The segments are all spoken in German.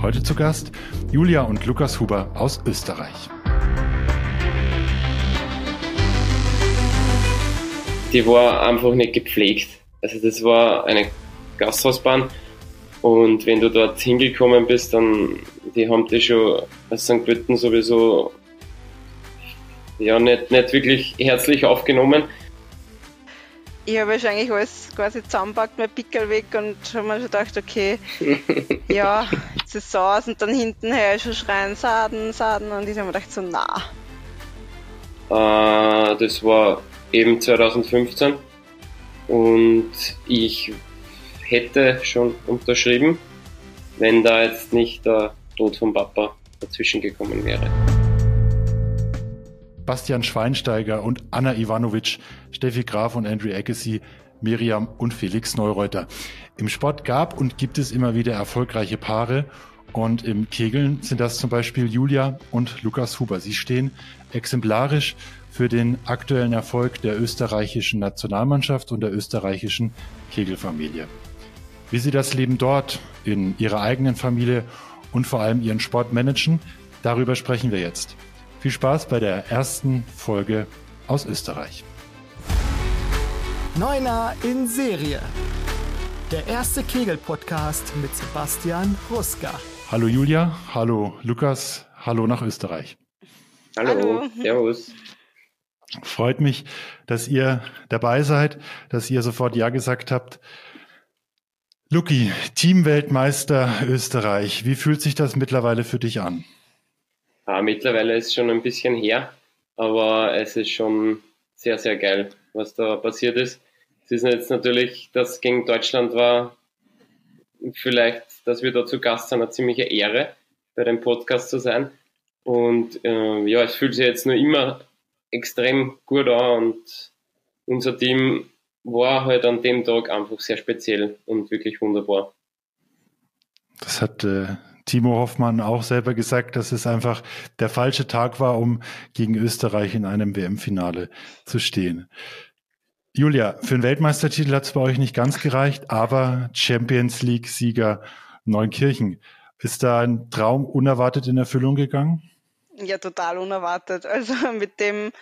Heute zu Gast Julia und Lukas Huber aus Österreich. Die war einfach nicht gepflegt. Also das war eine Gasthausbahn und wenn du dort hingekommen bist, dann die haben die schon als St. Pölten sowieso ja nicht, nicht wirklich herzlich aufgenommen. Ich habe wahrscheinlich alles quasi zusammenpackt, mein Pickel weg und habe mir schon gedacht, okay, ja, jetzt ist es aus und dann hinten her schon schreien, Saden, Saden und ich habe mir gedacht, so nah. Äh, das war eben 2015 und ich hätte schon unterschrieben, wenn da jetzt nicht der Tod von Papa dazwischen gekommen wäre. Bastian Schweinsteiger und Anna Ivanovic, Steffi Graf und Andrew Agassi, Miriam und Felix Neureuter. Im Sport gab und gibt es immer wieder erfolgreiche Paare und im Kegeln sind das zum Beispiel Julia und Lukas Huber. Sie stehen exemplarisch für den aktuellen Erfolg der österreichischen Nationalmannschaft und der österreichischen Kegelfamilie. Wie sie das Leben dort in ihrer eigenen Familie und vor allem ihren Sport managen, darüber sprechen wir jetzt. Viel Spaß bei der ersten Folge aus Österreich. Neuner in Serie. Der erste Kegel-Podcast mit Sebastian Ruska. Hallo Julia, hallo Lukas, hallo nach Österreich. Hallo, hallo. servus. Freut mich, dass ihr dabei seid, dass ihr sofort Ja gesagt habt. Luki, Teamweltmeister Österreich, wie fühlt sich das mittlerweile für dich an? Ja, mittlerweile ist es schon ein bisschen her, aber es ist schon sehr, sehr geil, was da passiert ist. Es ist jetzt natürlich, dass gegen Deutschland war, vielleicht, dass wir da zu Gast sind, eine ziemliche Ehre, bei dem Podcast zu sein. Und äh, ja, es fühlt sich jetzt nur immer extrem gut an und unser Team war halt an dem Tag einfach sehr speziell und wirklich wunderbar. Das hat äh, Timo Hoffmann auch selber gesagt, dass es einfach der falsche Tag war, um gegen Österreich in einem WM-Finale zu stehen. Julia, für einen Weltmeistertitel hat es bei euch nicht ganz gereicht, aber Champions League-Sieger Neunkirchen. Ist da ein Traum unerwartet in Erfüllung gegangen? Ja, total unerwartet. Also mit dem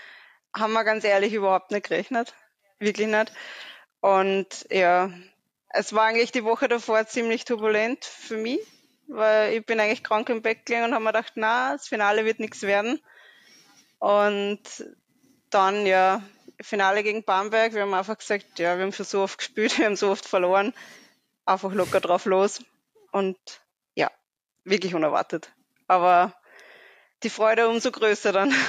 haben wir ganz ehrlich überhaupt nicht gerechnet. Wirklich nicht. Und ja, es war eigentlich die Woche davor ziemlich turbulent für mich, weil ich bin eigentlich krank im Bett gelegen und habe mir gedacht, na, das Finale wird nichts werden. Und dann, ja, Finale gegen Bamberg, wir haben einfach gesagt, ja, wir haben schon so oft gespielt, wir haben so oft verloren, einfach locker drauf los. Und ja, wirklich unerwartet. Aber die Freude umso größer dann.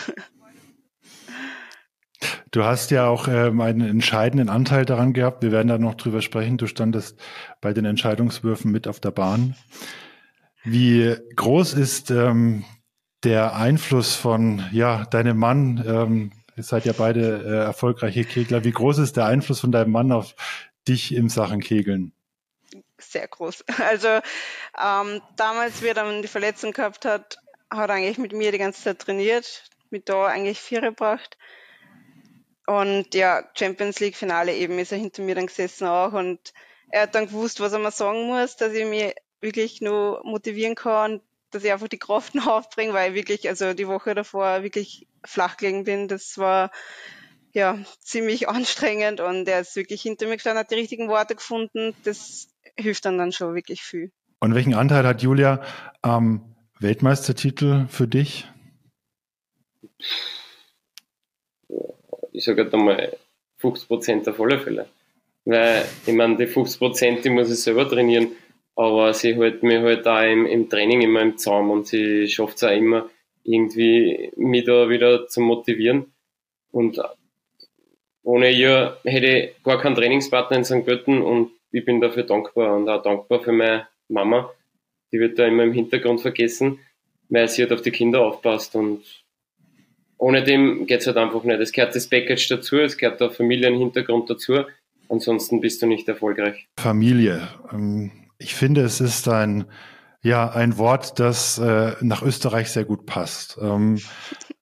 Du hast ja auch ähm, einen entscheidenden Anteil daran gehabt. Wir werden da noch drüber sprechen. Du standest bei den Entscheidungswürfen mit auf der Bahn. Wie groß ist ähm, der Einfluss von ja deinem Mann? Ähm, ihr seid ja beide äh, erfolgreiche Kegler. Wie groß ist der Einfluss von deinem Mann auf dich im Sachen Kegeln? Sehr groß. Also ähm, damals, wie er dann die Verletzung gehabt hat, hat er eigentlich mit mir die ganze Zeit trainiert, mit da eigentlich vier gebracht. Und ja, Champions League Finale eben ist er hinter mir dann gesessen auch und er hat dann gewusst, was er mir sagen muss, dass ich mich wirklich nur motivieren kann, dass ich einfach die Kraft noch aufbringe, weil ich wirklich, also die Woche davor wirklich flach gelegen bin. Das war ja ziemlich anstrengend und er ist wirklich hinter mir gestanden, hat die richtigen Worte gefunden. Das hilft dann dann schon wirklich viel. Und welchen Anteil hat Julia am Weltmeistertitel für dich? ich sage halt einmal 50 Prozent auf alle Fälle. Weil, ich meine, die 50 Prozent, die muss ich selber trainieren, aber sie hält mich halt auch im, im Training immer im Zaum und sie schafft es auch immer, irgendwie mich da wieder zu motivieren. Und ohne ihr hätte ich gar keinen Trainingspartner in St. Pölten und ich bin dafür dankbar und auch dankbar für meine Mama. Die wird da immer im Hintergrund vergessen, weil sie halt auf die Kinder aufpasst und ohne dem geht es halt einfach nicht. Es gehört das Package dazu, es gehört der Familienhintergrund dazu. Ansonsten bist du nicht erfolgreich. Familie. Ähm, ich finde, es ist ein, ja, ein Wort, das äh, nach Österreich sehr gut passt. Ähm,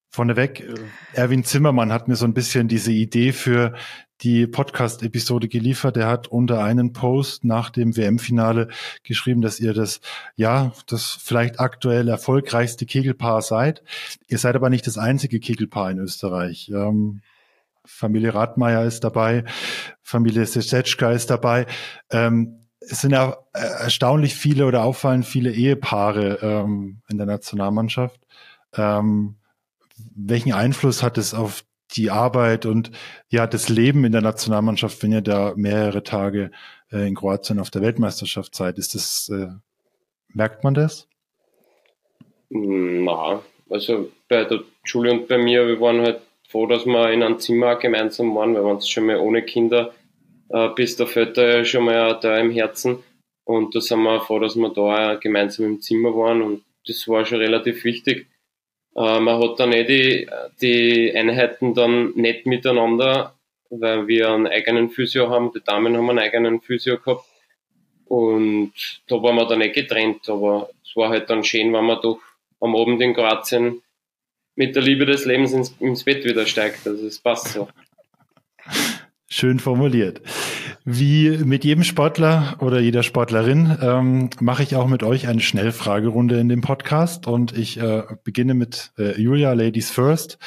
vorneweg, äh, Erwin Zimmermann hat mir so ein bisschen diese Idee für die Podcast-Episode geliefert. Er hat unter einen Post nach dem WM-Finale geschrieben, dass ihr das, ja, das vielleicht aktuell erfolgreichste Kegelpaar seid. Ihr seid aber nicht das einzige Kegelpaar in Österreich. Ähm, Familie Radmeier ist dabei, Familie Sesetschka ist dabei. Ähm, es sind ja äh, erstaunlich viele oder auffallend viele Ehepaare ähm, in der Nationalmannschaft. Ähm, welchen Einfluss hat es auf die Arbeit und ja das Leben in der Nationalmannschaft, wenn ihr da mehrere Tage äh, in Kroatien auf der Weltmeisterschaft seid? Ist das äh, merkt man das? Na, also bei der Julie und bei mir, wir waren halt froh, dass wir in einem Zimmer gemeinsam waren, weil wir uns schon mal ohne Kinder äh, bis der ja schon mal da im Herzen. Und da sind wir froh, dass wir da gemeinsam im Zimmer waren und das war schon relativ wichtig. Äh, man hat dann eh die, die Einheiten dann nicht miteinander, weil wir einen eigenen Physio haben. Die Damen haben einen eigenen Physio gehabt. Und da waren wir dann eh getrennt, aber es war halt dann schön, wenn man doch am Abend in Kroatien mit der Liebe des Lebens ins, ins Bett wieder steigt. Also es passt so. Schön formuliert. Wie mit jedem Sportler oder jeder Sportlerin ähm, mache ich auch mit euch eine Schnellfragerunde in dem Podcast und ich äh, beginne mit äh, Julia, Ladies First.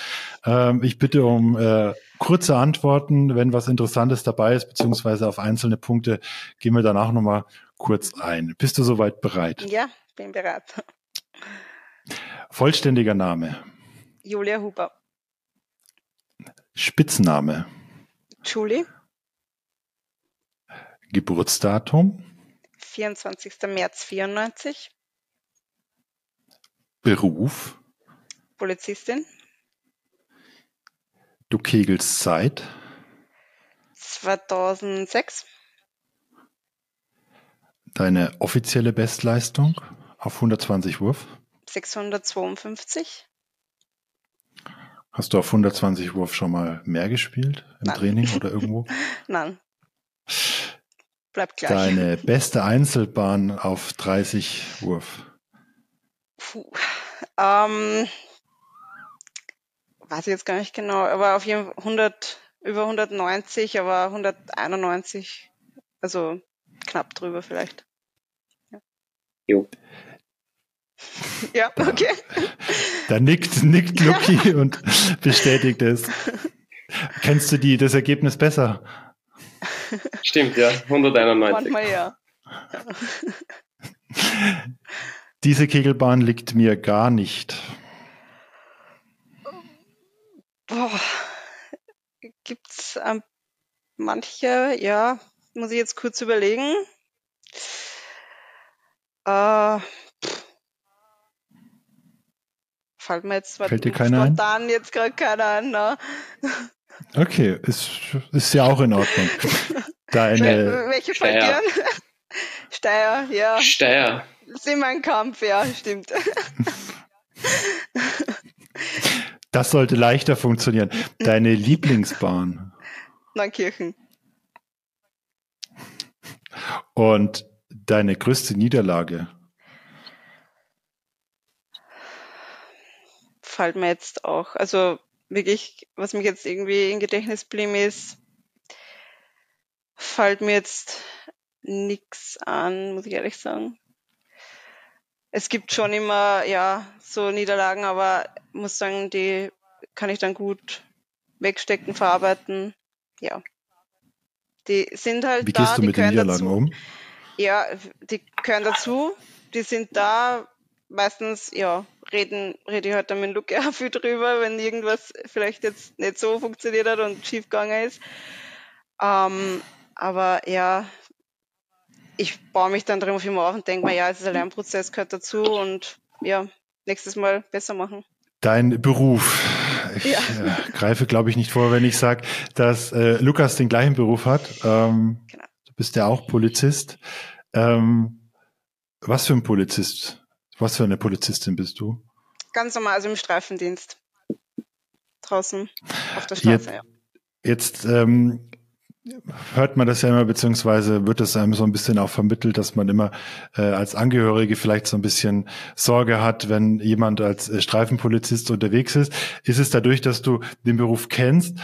Ähm, ich bitte um äh, kurze Antworten, wenn was Interessantes dabei ist, beziehungsweise auf einzelne Punkte gehen wir danach nochmal kurz ein. Bist du soweit bereit? Ja, bin bereit. Vollständiger Name. Julia Huber. Spitzname. Julie. Geburtsdatum. 24. März 94. Beruf. Polizistin. Du kegelst seit. 2006. Deine offizielle Bestleistung auf 120 Wurf. 652. Hast du auf 120 Wurf schon mal mehr gespielt im Nein. Training oder irgendwo? Nein. Bleibt gleich. Deine beste Einzelbahn auf 30 Wurf. Puh. Ähm, weiß ich jetzt gar nicht genau, aber auf jeden Fall 100, über 190, aber 191, also knapp drüber vielleicht. Jo. Ja, okay. Da nickt, nickt Lucky und bestätigt es. Kennst du die, das Ergebnis besser? Stimmt, ja, 191. Manchmal ja. Diese Kegelbahn liegt mir gar nicht. Boah. Gibt's ähm, manche, ja, muss ich jetzt kurz überlegen. Äh, fällt mir jetzt Fällt dir keiner ein? spontan jetzt gerade keiner ein. Ne? Okay, ist, ist ja auch in Ordnung. Deine, Welche fällt Steyr. dir an? Steyr, ja. Steyr. Sind wir ein Kampf, ja, stimmt. das sollte leichter funktionieren. Deine Lieblingsbahn Neunkirchen. und deine größte Niederlage. Fällt mir jetzt auch. Also wirklich, was mich jetzt irgendwie im Gedächtnis blieb, ist, fällt mir jetzt nix an, muss ich ehrlich sagen. Es gibt schon immer, ja, so Niederlagen, aber muss sagen, die kann ich dann gut wegstecken, verarbeiten. Ja. Die sind halt Wie da, gehst du die mit den Niederlagen dazu. um? Ja, die gehören dazu. Die sind da. Meistens, ja, reden, rede ich halt dann mit Luke auch viel drüber, wenn irgendwas vielleicht jetzt nicht so funktioniert hat und schief gegangen ist. Ähm, aber ja, ich baue mich dann darauf immer auf und denke mir, ja, es ist ein Lernprozess, gehört dazu und ja, nächstes Mal besser machen. Dein Beruf. Ich Ja. äh, greife, glaube ich, nicht vor, wenn ich sage, dass äh, Lukas den gleichen Beruf hat. Ähm, Genau. Du bist ja auch Polizist. Ähm, was für ein Polizist? Was für eine Polizistin bist du? Ganz normal, also im Streifendienst. Draußen auf der Jetzt- Straße, ja. Jetzt ähm, hört man das ja immer, beziehungsweise wird es einem so ein bisschen auch vermittelt, dass man immer äh, als Angehörige vielleicht so ein bisschen Sorge hat, wenn jemand als äh, Streifenpolizist unterwegs ist. Ist es dadurch, dass du den Beruf kennst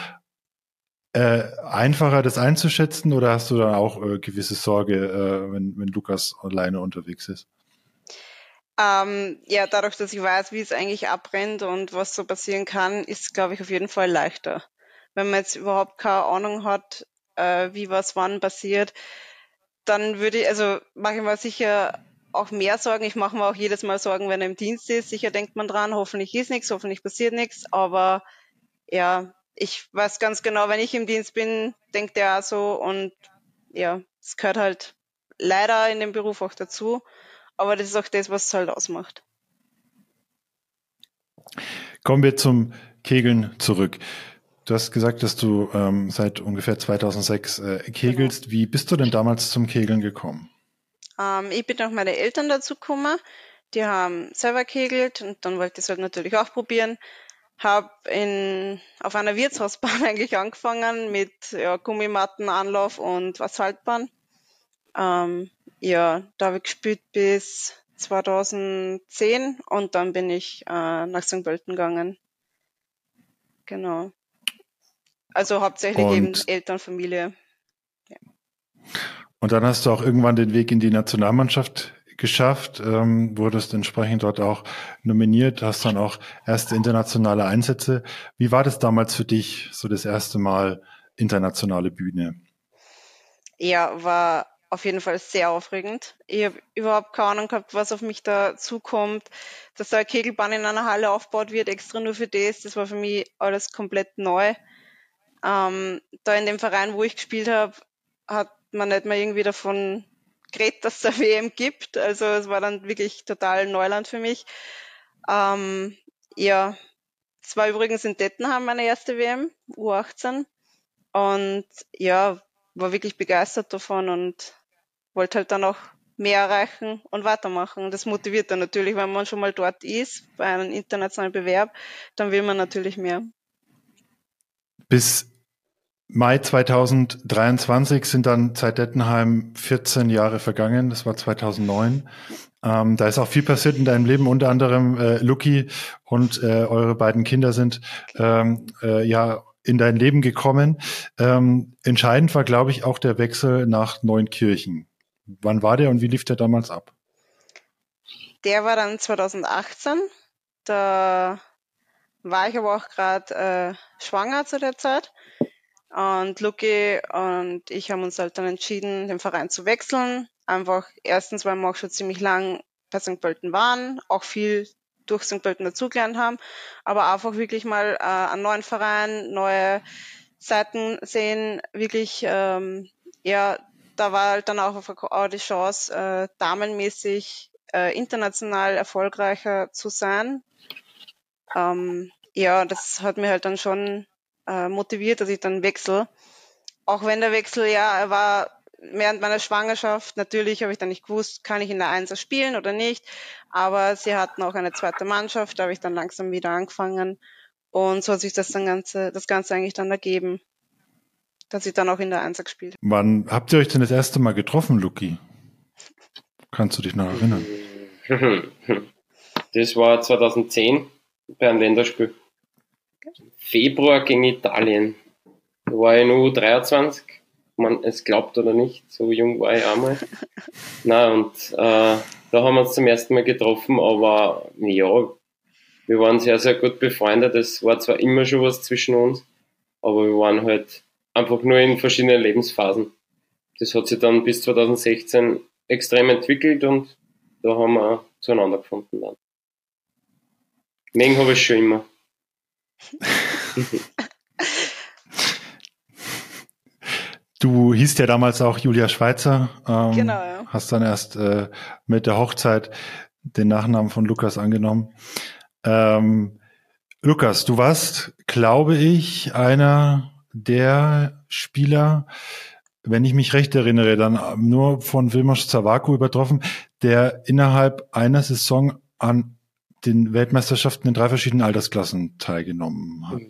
äh, einfacher, das einzuschätzen oder hast du dann auch äh, gewisse Sorge, äh, wenn, wenn Lukas alleine unterwegs ist? Ähm, ja, dadurch, dass ich weiß, wie es eigentlich abbrennt und was so passieren kann, ist, glaube ich, auf jeden Fall leichter. Wenn man jetzt überhaupt keine Ahnung hat, äh, wie was wann passiert, dann würde ich, also mache ich mir sicher auch mehr Sorgen. Ich mache mir auch jedes Mal Sorgen, wenn er im Dienst ist. Sicher denkt man dran, hoffentlich ist nichts, hoffentlich passiert nichts. Aber ja, ich weiß ganz genau, wenn ich im Dienst bin, denkt er auch so und ja, es gehört halt leider in dem Beruf auch dazu. Aber das ist auch das, was es halt ausmacht. Kommen wir zum Kegeln zurück. Du hast gesagt, dass du ähm, seit ungefähr 2006 äh, kegelst. Genau. Wie bist du denn damals zum Kegeln gekommen? Ähm, ich bin durch meine Eltern dazu gekommen. Die haben selber kegelt und dann wollte ich es halt natürlich auch probieren. Habe in auf einer Wirtshausbahn eigentlich angefangen mit ja, Gummimatten, Anlauf und Asphaltbahn. Ähm, ja, da habe ich gespielt bis 2010 und dann bin ich äh, nach St. Pölten gegangen. Genau. Also hauptsächlich und, eben Elternfamilie. Ja. Und dann hast du auch irgendwann den Weg in die Nationalmannschaft geschafft, ähm, wurdest entsprechend dort auch nominiert, hast dann auch erste internationale Einsätze. Wie war das damals für dich, so das erste Mal internationale Bühne? Ja, war auf jeden Fall sehr aufregend. Ich habe überhaupt keine Ahnung gehabt, was auf mich da zukommt. Dass da eine Kegelbahn in einer Halle aufgebaut wird, extra nur für das, das war für mich alles komplett neu. Ähm, da in dem Verein, wo ich gespielt habe, hat man nicht mal irgendwie davon geredet, dass es eine WM gibt. Also es war dann wirklich total Neuland für mich. Ähm, ja, es war übrigens in Dettenham meine erste WM, U18. Und ja, war wirklich begeistert davon und wollte halt dann auch mehr erreichen und weitermachen. Das motiviert dann natürlich, wenn man schon mal dort ist, bei einem internationalen Bewerb, dann will man natürlich mehr. Bis Mai 2023 sind dann seit Dettenheim 14 Jahre vergangen. Das war 2009. Ähm, da ist auch viel passiert in deinem Leben, unter anderem äh, Lucky und äh, eure beiden Kinder sind ähm, äh, ja in dein Leben gekommen. Ähm, entscheidend war, glaube ich, auch der Wechsel nach Neunkirchen. Wann war der und wie lief der damals ab? Der war dann 2018. Da war ich aber auch gerade äh, schwanger zu der Zeit. Und Luki und ich haben uns halt dann entschieden, den Verein zu wechseln. Einfach erstens, weil wir auch schon ziemlich lang bei St. Pölten waren, auch viel durch St. Pölten dazugelernt haben, aber einfach wirklich mal äh, einen neuen Verein, neue Seiten sehen, wirklich, ähm, ja, da war halt dann auch, die Chance, äh, damenmäßig äh, international erfolgreicher zu sein. Ähm, ja, das hat mir halt dann schon äh, motiviert, dass ich dann wechsle. Auch wenn der Wechsel, ja, er war während meiner Schwangerschaft, natürlich habe ich dann nicht gewusst, kann ich in der Einser spielen oder nicht. Aber sie hatten auch eine zweite Mannschaft, da habe ich dann langsam wieder angefangen. Und so hat sich das dann Ganze, das Ganze eigentlich dann ergeben, dass ich dann auch in der Einser gespielt habe. Wann habt ihr euch denn das erste Mal getroffen, Luki? Kannst du dich noch erinnern? Das war 2010 bei einem Länderspiel. Februar gegen Italien. Da war ich nur 23 man es glaubt oder nicht, so jung war ich einmal. Na und äh, da haben wir uns zum ersten Mal getroffen, aber ja, wir waren sehr, sehr gut befreundet. Es war zwar immer schon was zwischen uns, aber wir waren halt einfach nur in verschiedenen Lebensphasen. Das hat sich dann bis 2016 extrem entwickelt und da haben wir zueinander gefunden dann. Mengen habe ich schon immer. Du hießt ja damals auch Julia Schweizer. Ähm, genau, ja. Hast dann erst äh, mit der Hochzeit den Nachnamen von Lukas angenommen. Ähm, Lukas, du warst, glaube ich, einer der Spieler, wenn ich mich recht erinnere, dann nur von Wilmos Zawako übertroffen, der innerhalb einer Saison an den Weltmeisterschaften in drei verschiedenen Altersklassen teilgenommen hat.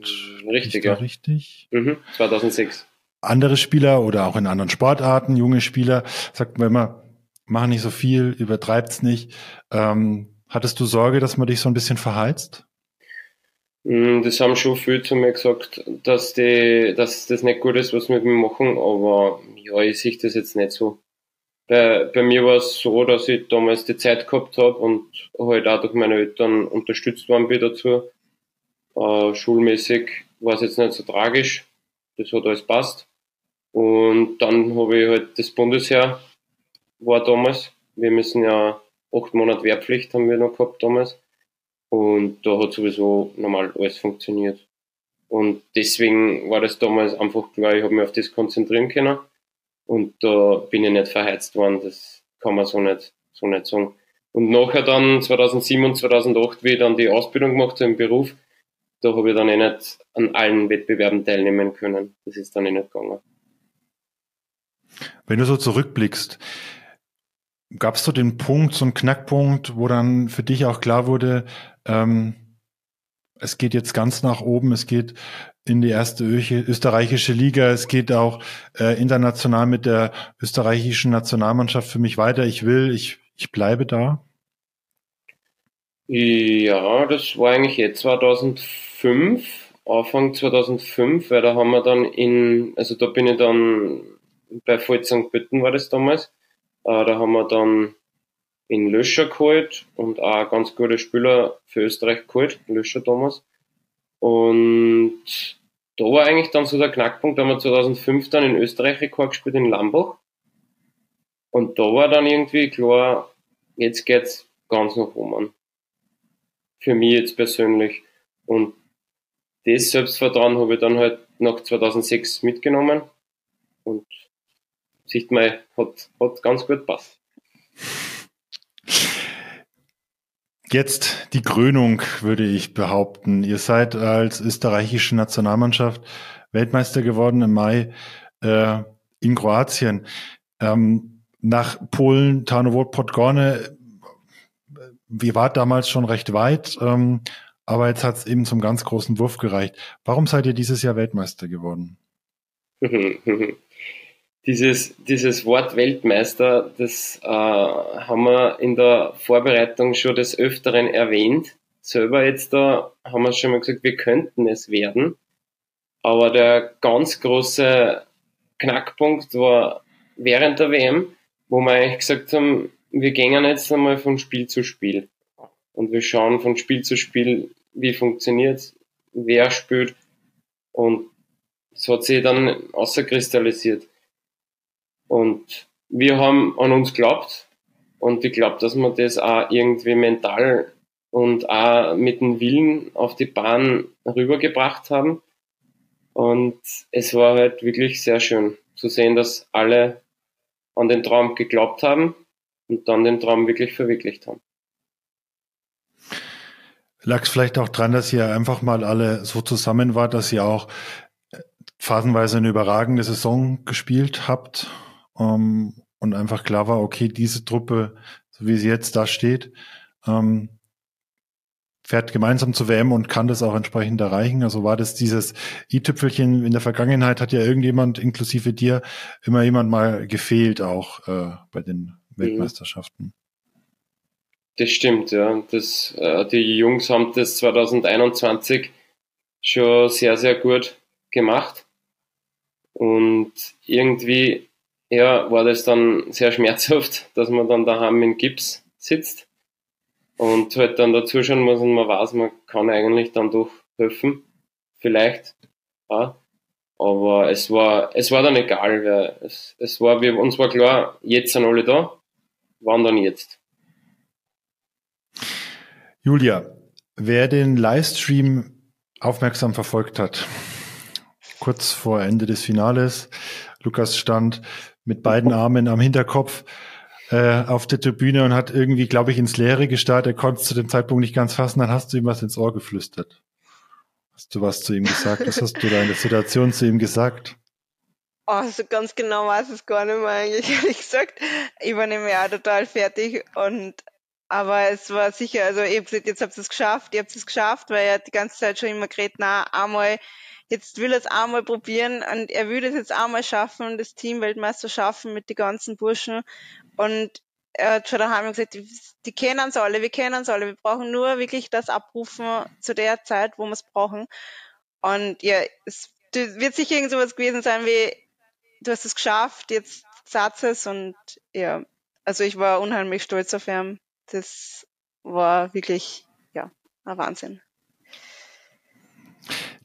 Richtig, ja. Richtig? Mhm, 2006 andere Spieler oder auch in anderen Sportarten, junge Spieler, sagt man immer, mach nicht so viel, übertreibt's nicht. Ähm, hattest du Sorge, dass man dich so ein bisschen verheizt? Mm, das haben schon viel zu mir gesagt, dass, die, dass das nicht gut ist, was wir mit mir machen, aber ja, ich sehe das jetzt nicht so. Bei, bei mir war es so, dass ich damals die Zeit gehabt habe und halt auch durch meine Eltern unterstützt worden bin dazu. Äh, schulmäßig war es jetzt nicht so tragisch. Das hat alles passt. Und dann habe ich halt das Bundesheer, war damals. Wir müssen ja acht Monate Wehrpflicht haben wir noch gehabt damals. Und da hat sowieso normal alles funktioniert. Und deswegen war das damals einfach klar, ich habe mich auf das konzentrieren können. Und da bin ich nicht verheizt worden, das kann man so nicht, so nicht sagen. Und nachher dann 2007 und 2008, wie ich dann die Ausbildung gemacht habe im Beruf, da habe ich dann eh nicht an allen Wettbewerben teilnehmen können. Das ist dann eh nicht gegangen. Wenn du so zurückblickst, gab es so den Punkt, so einen Knackpunkt, wo dann für dich auch klar wurde, ähm, es geht jetzt ganz nach oben, es geht in die erste österreichische Liga, es geht auch äh, international mit der österreichischen Nationalmannschaft für mich weiter. Ich will, ich, ich bleibe da. Ja, das war eigentlich jetzt 2005, Anfang 2005, weil da haben wir dann in, also da bin ich dann bei Volt St. Pötten war das damals, äh, da haben wir dann in Löscher geholt und auch ganz gute Spieler für Österreich geholt, Löscher damals. Und da war eigentlich dann so der Knackpunkt, da haben wir 2005 dann in Österreich Rekord gespielt in Lambach. Und da war dann irgendwie klar, jetzt geht's ganz nach oben. Für mich jetzt persönlich. Und das Selbstvertrauen habe ich dann halt nach 2006 mitgenommen. Und sieht man, hat, hat ganz gut passt. Jetzt die Krönung, würde ich behaupten. Ihr seid als österreichische Nationalmannschaft Weltmeister geworden im Mai äh, in Kroatien. Ähm, nach Polen, Tarnowo, Podgorne, wir wart damals schon recht weit, ähm, aber jetzt hat es eben zum ganz großen Wurf gereicht. Warum seid ihr dieses Jahr Weltmeister geworden? dieses, dieses Wort Weltmeister, das äh, haben wir in der Vorbereitung schon des Öfteren erwähnt. Selber jetzt da haben wir schon mal gesagt, wir könnten es werden. Aber der ganz große Knackpunkt war während der WM, wo wir eigentlich gesagt haben, wir gehen jetzt einmal von Spiel zu Spiel. Und wir schauen von Spiel zu Spiel, wie funktioniert wer spielt. Und es hat sich dann außerkristallisiert. Und wir haben an uns geglaubt und ich glaube, dass wir das auch irgendwie mental und auch mit dem Willen auf die Bahn rübergebracht haben. Und es war halt wirklich sehr schön zu sehen, dass alle an den Traum geglaubt haben und dann den Traum wirklich verwirklicht haben. Lag es vielleicht auch dran, dass ihr einfach mal alle so zusammen wart, dass ihr auch phasenweise eine überragende Saison gespielt habt ähm, und einfach klar war, okay, diese Truppe, so wie sie jetzt da steht, ähm, fährt gemeinsam zur WM und kann das auch entsprechend erreichen. Also war das dieses i-Tüpfelchen in der Vergangenheit hat ja irgendjemand, inklusive dir, immer jemand mal gefehlt auch äh, bei den mhm. Weltmeisterschaften. Das stimmt, ja. Das, äh, die Jungs haben das 2021 schon sehr, sehr gut gemacht. Und irgendwie ja, war das dann sehr schmerzhaft, dass man dann daheim in Gips sitzt und halt dann dazuschauen muss und man weiß, man kann eigentlich dann doch helfen. Vielleicht. Ja. Aber es war, es war dann egal, weil es, es war, wir, uns war klar, jetzt sind alle da. Wann dann jetzt? Julia, wer den Livestream aufmerksam verfolgt hat, kurz vor Ende des Finales, Lukas stand mit beiden Armen am Hinterkopf äh, auf der Tribüne und hat irgendwie, glaube ich, ins Leere gestarrt. Er konnte es zu dem Zeitpunkt nicht ganz fassen. Dann hast du ihm was ins Ohr geflüstert. Hast du was zu ihm gesagt? Was hast du da in der Situation zu ihm gesagt? Oh, also ganz genau weiß es gar nicht mehr eigentlich, ehrlich gesagt. Ich war nämlich auch total fertig und aber es war sicher, also ihr habt gesagt, jetzt habt ihr es geschafft, ihr habt es geschafft, weil er hat die ganze Zeit schon immer geredet, na, einmal jetzt will er es einmal probieren und er will es jetzt einmal schaffen, das Team Weltmeister schaffen mit den ganzen Burschen. Und er hat schon daheim gesagt, die, die kennen es alle, wir kennen es alle. Wir brauchen nur wirklich das abrufen zu der Zeit, wo wir es brauchen. Und ja, es wird sicher irgend sowas gewesen sein wie, du hast es geschafft, jetzt sagst es und ja, also ich war unheimlich stolz auf ihn. Das war wirklich, ja, ein Wahnsinn.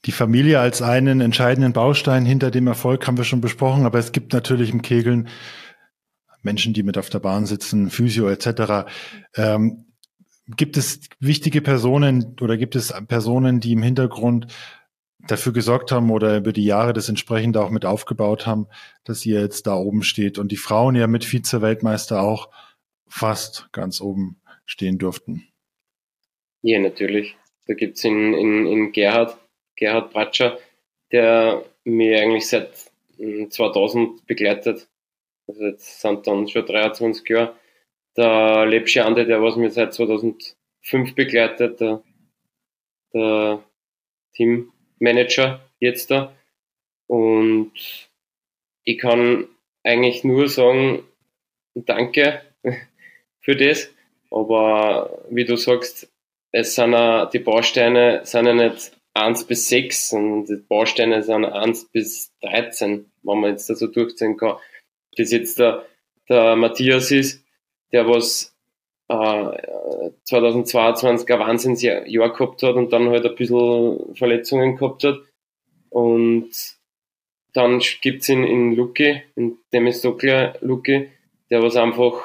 Die Familie als einen entscheidenden Baustein hinter dem Erfolg haben wir schon besprochen, aber es gibt natürlich im Kegeln Menschen, die mit auf der Bahn sitzen, Physio etc. Ähm, gibt es wichtige Personen oder gibt es Personen, die im Hintergrund dafür gesorgt haben oder über die Jahre das entsprechend auch mit aufgebaut haben, dass ihr jetzt da oben steht und die Frauen ja mit Vize-Weltmeister auch fast ganz oben stehen durften? Ja, natürlich. Da gibt's in, in, in Gerhard, Gerhard Bratscher, der mir eigentlich seit 2000 hm, begleitet also jetzt sind dann schon 23 Jahre. Der Lepsche Ande, der was mir seit 2005 begleitet, der, der Teammanager jetzt da. Und ich kann eigentlich nur sagen, danke für das. Aber wie du sagst, es sind auch, die Bausteine sind ja nicht 1 bis 6 und die Bausteine sind 1 bis 13, wenn man jetzt da so durchziehen kann das jetzt der, der Matthias ist, der was äh, 2022 ein Wahnsinnsjahr gehabt hat und dann halt ein bisschen Verletzungen gehabt hat. Und dann gibt's ihn in Luki, in Demistokler Luki, der was einfach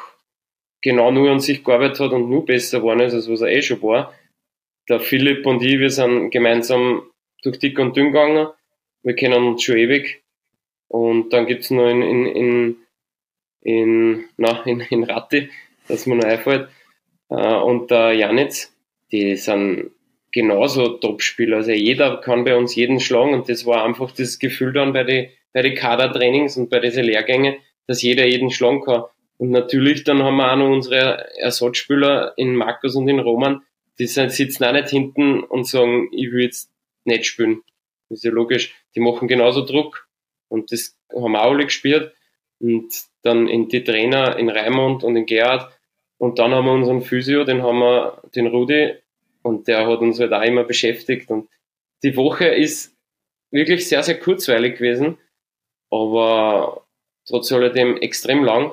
genau nur an sich gearbeitet hat und nur besser geworden ist, als was er eh schon war. Der Philipp und ich, wir sind gemeinsam durch dick und dünn gegangen. Wir kennen uns schon ewig. Und dann gibt's noch in, in, in in, na, in, in Ratti, dass mir noch einfällt. Äh, und der Janitz, die sind genauso Top-Spieler. Also jeder kann bei uns jeden schlagen und das war einfach das Gefühl dann bei den bei die Kadertrainings und bei diesen Lehrgängen, dass jeder jeden schlagen kann. Und natürlich dann haben wir auch noch unsere Ersatzspieler in Markus und in Roman, die sind, sitzen auch nicht hinten und sagen, ich will jetzt nicht spielen. Das ist ja logisch. Die machen genauso Druck und das haben auch alle gespielt. Und dann in die Trainer in Raimund und in Gerhard. Und dann haben wir unseren Physio, den haben wir, den Rudi, und der hat uns halt auch immer beschäftigt. Und die Woche ist wirklich sehr, sehr kurzweilig gewesen, aber trotz alledem extrem lang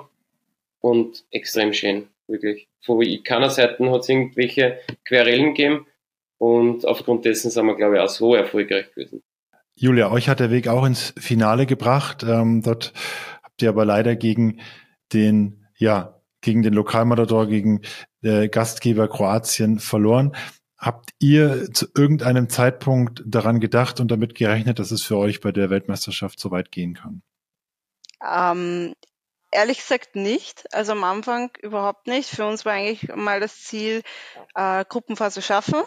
und extrem schön, wirklich. Von keiner Seite hat es irgendwelche Querelen gegeben und aufgrund dessen sind wir, glaube ich, auch so erfolgreich gewesen. Julia, euch hat der Weg auch ins Finale gebracht. Ähm, dort habt ihr aber leider gegen den, ja, gegen den Lokalmatador, gegen äh, Gastgeber Kroatien verloren. Habt ihr zu irgendeinem Zeitpunkt daran gedacht und damit gerechnet, dass es für euch bei der Weltmeisterschaft so weit gehen kann? Ähm, ehrlich gesagt nicht. Also am Anfang überhaupt nicht. Für uns war eigentlich mal das Ziel, äh, Gruppenphase schaffen.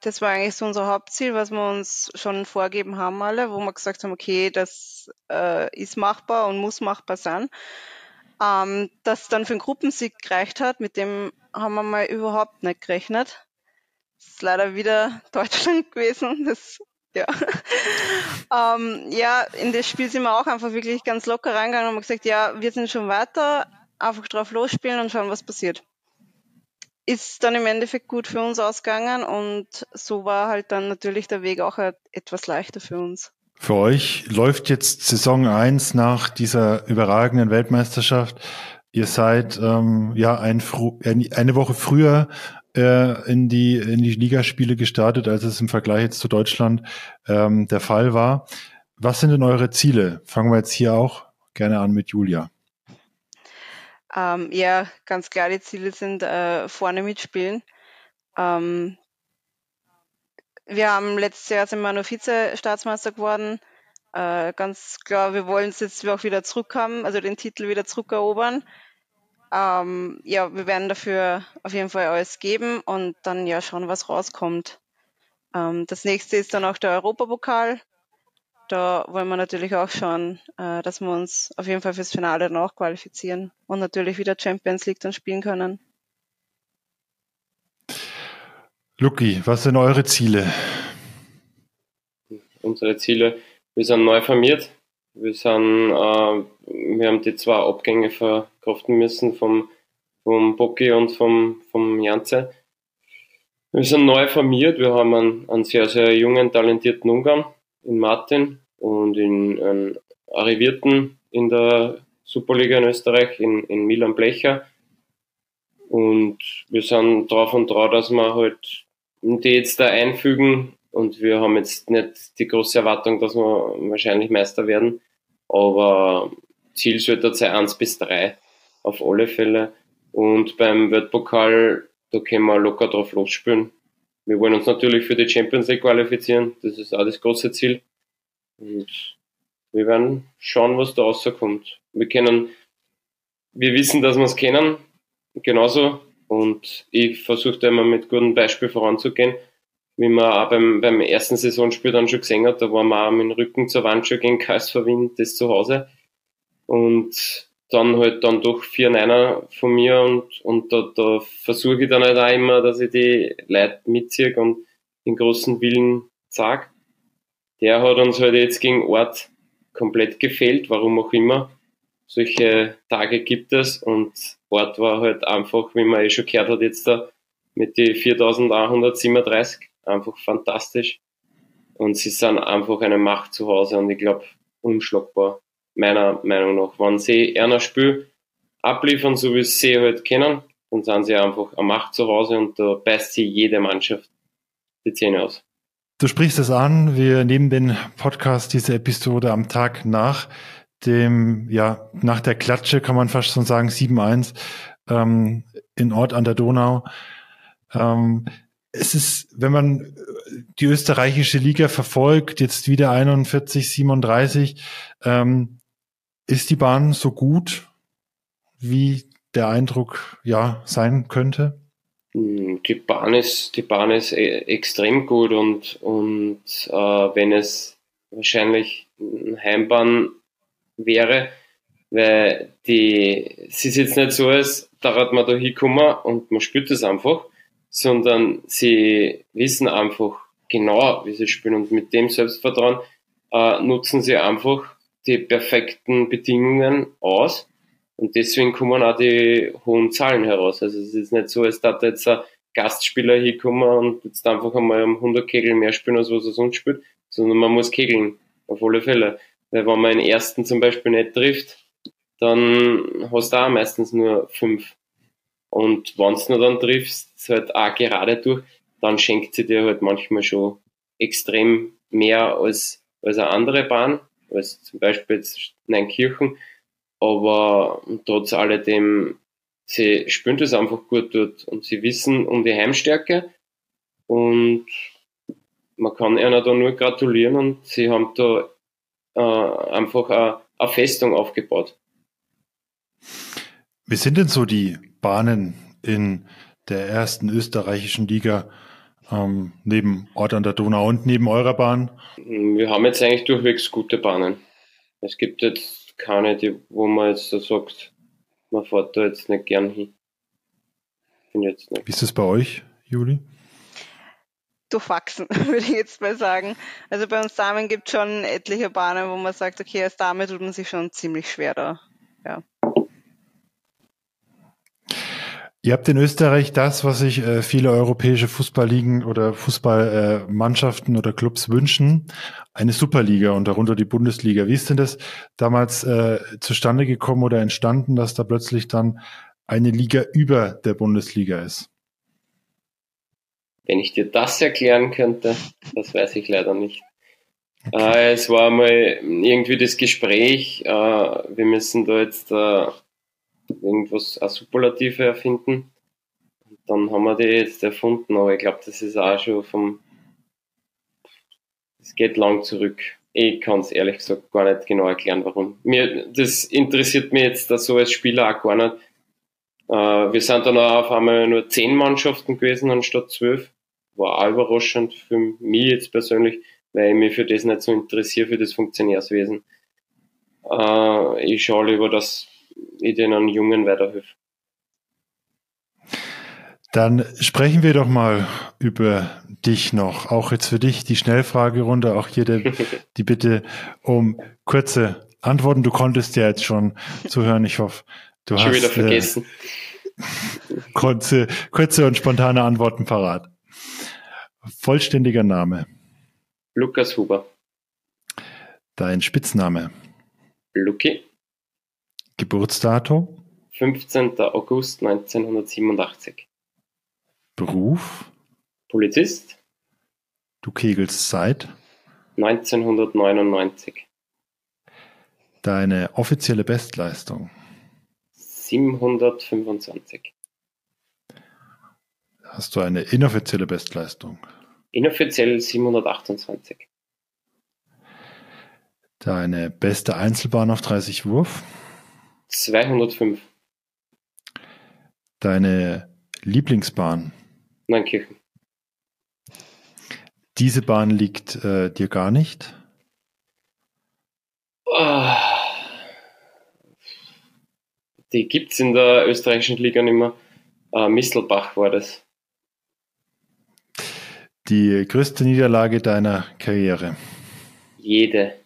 Das war eigentlich so unser Hauptziel, was wir uns schon vorgeben haben alle, wo wir gesagt haben, okay, das äh, ist machbar und muss machbar sein. Ähm, dass dann für den Gruppensieg gereicht hat, mit dem haben wir mal überhaupt nicht gerechnet. Das ist leider wieder Deutschland gewesen. Das, ja. ähm, ja, in das Spiel sind wir auch einfach wirklich ganz locker reingegangen und haben gesagt, ja, wir sind schon weiter, einfach drauf losspielen und schauen, was passiert ist dann im Endeffekt gut für uns ausgegangen und so war halt dann natürlich der Weg auch etwas leichter für uns. Für euch läuft jetzt Saison 1 nach dieser überragenden Weltmeisterschaft. Ihr seid ähm, ja ein, eine Woche früher äh, in die in die Ligaspiele gestartet, als es im Vergleich jetzt zu Deutschland ähm, der Fall war. Was sind denn eure Ziele? Fangen wir jetzt hier auch gerne an mit Julia. Ähm, ja, ganz klar, die Ziele sind äh, vorne mitspielen. Ähm, wir haben letztes Jahr sind wir nur Vize-Staatsmeister geworden. Äh, ganz klar, wir wollen es jetzt auch wieder zurückhaben, also den Titel wieder zurückerobern. Ähm, ja, wir werden dafür auf jeden Fall alles geben und dann ja schauen, was rauskommt. Ähm, das nächste ist dann auch der Europapokal da wollen wir natürlich auch schauen, äh, dass wir uns auf jeden Fall fürs Finale dann auch qualifizieren und natürlich wieder Champions League dann spielen können. Luki, was sind eure Ziele? Unsere Ziele, wir sind neu formiert. Wir sind, äh, wir haben die zwei Abgänge verkraften müssen vom vom Bocki und vom, vom Janze. Wir sind neu formiert, wir haben einen, einen sehr, sehr jungen, talentierten Ungarn in Martin und in einen Arrivierten in der Superliga in Österreich, in, in Milan Blecher. Und wir sind drauf und dran, dass wir halt die jetzt da einfügen. Und wir haben jetzt nicht die große Erwartung, dass wir wahrscheinlich Meister werden. Aber Ziel sollte sein 1 bis 3 auf alle Fälle. Und beim Weltpokal, da können wir locker drauf losspielen. Wir wollen uns natürlich für die Champions League qualifizieren. Das ist auch das große Ziel. Und wir werden schauen, was da rauskommt. Wir können, wir wissen, dass wir es kennen. Genauso. Und ich versuche da immer mit gutem Beispiel voranzugehen. Wie man auch beim, beim ersten Saisonspiel dann schon gesehen hat, da waren wir auch mit dem Rücken zur Wand schon gegen KSV Wien, das zu Hause. Und dann halt dann doch vier Neiner von mir und, und da, da versuche ich dann halt auch immer, dass ich die Leute mitziehe und den großen Willen sag. Der hat uns halt jetzt gegen Ort komplett gefehlt, warum auch immer. Solche Tage gibt es und Ort war halt einfach, wie man eh schon gehört hat, jetzt da mit die 4137 einfach fantastisch. Und sie sind einfach eine Macht zu Hause und ich glaube unschlagbar meiner Meinung nach. Wenn sie einer Spiel abliefern, so wie sie halt kennen, dann sind sie einfach eine Macht zu Hause und da beißt sie jede Mannschaft die Zähne aus. Du sprichst es an, wir nehmen den Podcast, diese Episode am Tag nach dem, ja, nach der Klatsche kann man fast schon sagen, 7-1 ähm, in Ort an der Donau. Ähm, es ist, wenn man die österreichische Liga verfolgt, jetzt wieder 41, 37, ähm, ist die Bahn so gut, wie der Eindruck ja sein könnte? Hm, die Bahn ist, die Bahn ist e, extrem gut und, und äh, wenn es wahrscheinlich Heimbahn wäre, weil die, es ist jetzt nicht so, als da hat man da hinkommen und man spürt es einfach, sondern sie wissen einfach genau, wie sie spielen und mit dem Selbstvertrauen äh, nutzen sie einfach die perfekten Bedingungen aus und deswegen kommen auch die hohen Zahlen heraus. Also es ist nicht so, als da jetzt ein Gastspieler hinkommen und jetzt einfach einmal um 100 Kegel mehr spielen, als was er sonst spielt, sondern man muss kegeln, auf alle Fälle. Weil wenn man den ersten zum Beispiel nicht trifft, dann hast du auch meistens nur fünf. Und wenn du dann triffst, halt auch gerade durch, dann schenkt sie dir halt manchmal schon extrem mehr als, als eine andere Bahn als zum Beispiel jetzt Neunkirchen. Aber trotz alledem, sie spüren das einfach gut dort und sie wissen um die Heimstärke und man kann ihnen da nur gratulieren und sie haben da äh, einfach eine Festung aufgebaut. Wie sind denn so die Bahnen in der ersten österreichischen Liga? ähm, neben Ort an der Donau und neben eurer Bahn? Wir haben jetzt eigentlich durchwegs gute Bahnen. Es gibt jetzt keine, die, wo man jetzt so sagt, man fährt da jetzt nicht gern hin. Bin jetzt nicht. Wie ist es bei euch, Juli? durchwachsen, würde ich jetzt mal sagen. Also bei uns Damen gibt es schon etliche Bahnen, wo man sagt, okay, als Dame tut man sich schon ziemlich schwer da. Ja. Ihr habt in Österreich das, was sich äh, viele europäische Fußballligen oder Fußballmannschaften äh, oder Clubs wünschen, eine Superliga und darunter die Bundesliga. Wie ist denn das damals äh, zustande gekommen oder entstanden, dass da plötzlich dann eine Liga über der Bundesliga ist? Wenn ich dir das erklären könnte, das weiß ich leider nicht. Okay. Äh, es war mal irgendwie das Gespräch, äh, wir müssen da jetzt äh, irgendwas eine Superlative erfinden. Und dann haben wir die jetzt erfunden, aber ich glaube, das ist auch schon vom. Es geht lang zurück. Ich kann es ehrlich gesagt gar nicht genau erklären, warum. Mir, das interessiert mich jetzt da so als Spieler auch gar nicht. Äh, wir sind dann auch auf einmal nur zehn Mannschaften gewesen anstatt zwölf. War auch überraschend für mich jetzt persönlich, weil ich mich für das nicht so interessiere, für das Funktionärswesen. Äh, ich schaue lieber, dass ich den Jungen weiterhelfe. Dann sprechen wir doch mal über dich noch. Auch jetzt für dich die Schnellfragerunde, auch hier der, die Bitte um kurze Antworten. Du konntest ja jetzt schon zuhören. Ich hoffe, du schon hast. wieder vergessen. Äh, kurze, kurze und spontane Antworten parat. Vollständiger Name. Lukas Huber. Dein Spitzname. Lucky. Geburtsdatum. 15. August 1987. Beruf. Polizist. Du kegelst seit 1999. Deine offizielle Bestleistung. 725. Hast du eine inoffizielle Bestleistung? Inoffiziell 728. Deine beste Einzelbahn auf 30 Wurf? 205. Deine Lieblingsbahn? Neunkirchen. Diese Bahn liegt äh, dir gar nicht? Oh. Die gibt es in der österreichischen Liga nicht mehr. Äh, Mistelbach war das. Die größte Niederlage deiner Karriere? Jede.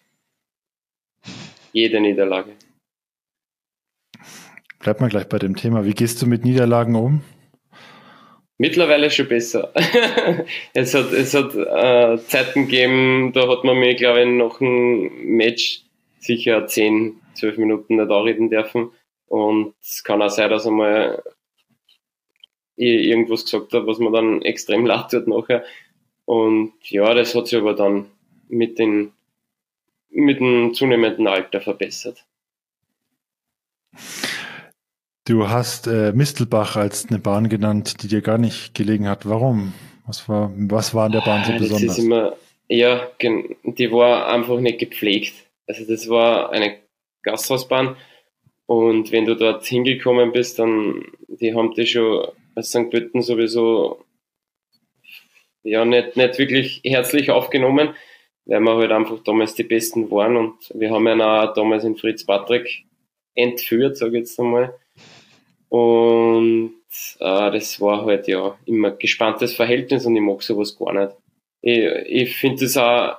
Jede Niederlage. Bleib mal gleich bei dem Thema. Wie gehst du mit Niederlagen um? Mittlerweile schon besser. es hat, es hat äh, Zeiten gegeben, da hat man mir, glaube ich, noch ein Match sicher 10, 12 Minuten nicht anreden dürfen. Und es kann auch sein, dass einmal irgendwas gesagt habe, was man dann extrem laut tut nachher. Und ja, das hat sich aber dann mit, den, mit dem zunehmenden Alter verbessert. Du hast äh, Mistelbach als eine Bahn genannt, die dir gar nicht gelegen hat. Warum? Was war, was war an der Bahn so das besonders? Ist immer, ja, die war einfach nicht gepflegt. Also das war eine Gasthausbahn und wenn du dort hingekommen bist, dann die haben die schon als St. Pölten sowieso ja nicht, nicht wirklich herzlich aufgenommen, weil wir halt einfach damals die Besten waren und wir haben ja auch damals in Fritz Patrick entführt, sage ich jetzt einmal. Und äh, das war halt ja immer gespanntes Verhältnis und ich mag sowas gar nicht. Ich, ich finde es auch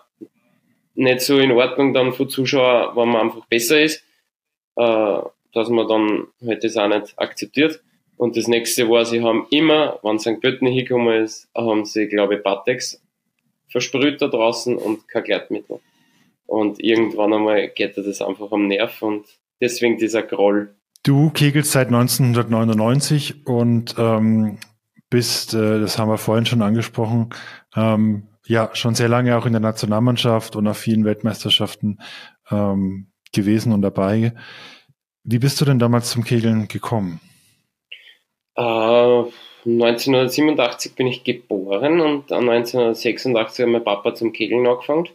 nicht so in Ordnung dann für Zuschauer, wenn man einfach besser ist, äh, dass man dann halt das auch nicht akzeptiert. Und das nächste war, sie haben immer, wenn St. Pölten hingekommen ist, haben sie, glaube ich, Batex versprüht da draußen und kein Gleitmittel. Und irgendwann einmal geht das einfach am Nerv und deswegen dieser Groll. Du kegelst seit 1999 und ähm, bist, äh, das haben wir vorhin schon angesprochen, ähm, ja, schon sehr lange auch in der Nationalmannschaft und auf vielen Weltmeisterschaften ähm, gewesen und dabei. Wie bist du denn damals zum Kegeln gekommen? Äh, 1987 bin ich geboren und 1986 hat mein Papa zum Kegeln angefangen,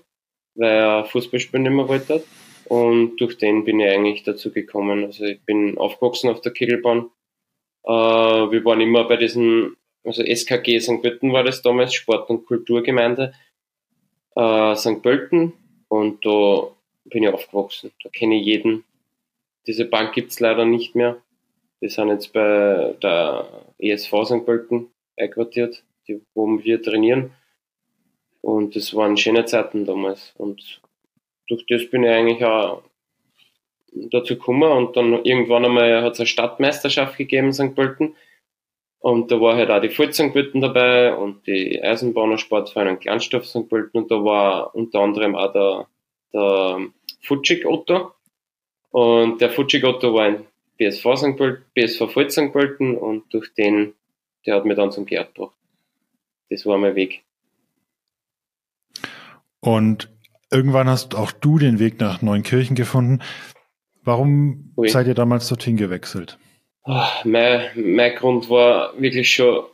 weil er Fußballspielen nicht mehr wollte. Und durch den bin ich eigentlich dazu gekommen. Also ich bin aufgewachsen auf der Kegelbahn. Äh, wir waren immer bei diesen, also SKG St. Pölten war das damals, Sport- und Kulturgemeinde äh, St. Pölten. Und da bin ich aufgewachsen. Da kenne ich jeden. Diese Bank gibt's leider nicht mehr. Die sind jetzt bei der ESV St. Pölten einquartiert, die, wo wir trainieren. Und das waren schöne Zeiten damals. Und durch das bin ich eigentlich auch dazu gekommen. Und dann irgendwann einmal hat es eine Stadtmeisterschaft gegeben in St. Pölten. Und da war halt auch die Furt St. Pölten dabei und die Eisenbahner Sportverein Kleinstoff St. Pölten. Und da war unter anderem auch der, der Futschik Otto. Und der Futschik Otto war ein BSV St. Pölten, BSV Furt St. Pölten und durch den, der hat mir dann zum Gerd gebracht. Das war mein Weg. Und irgendwann hast auch du den Weg nach Neunkirchen gefunden. Warum Ui. seid ihr damals dorthin gewechselt? Oh, mein, mein Grund war wirklich schon,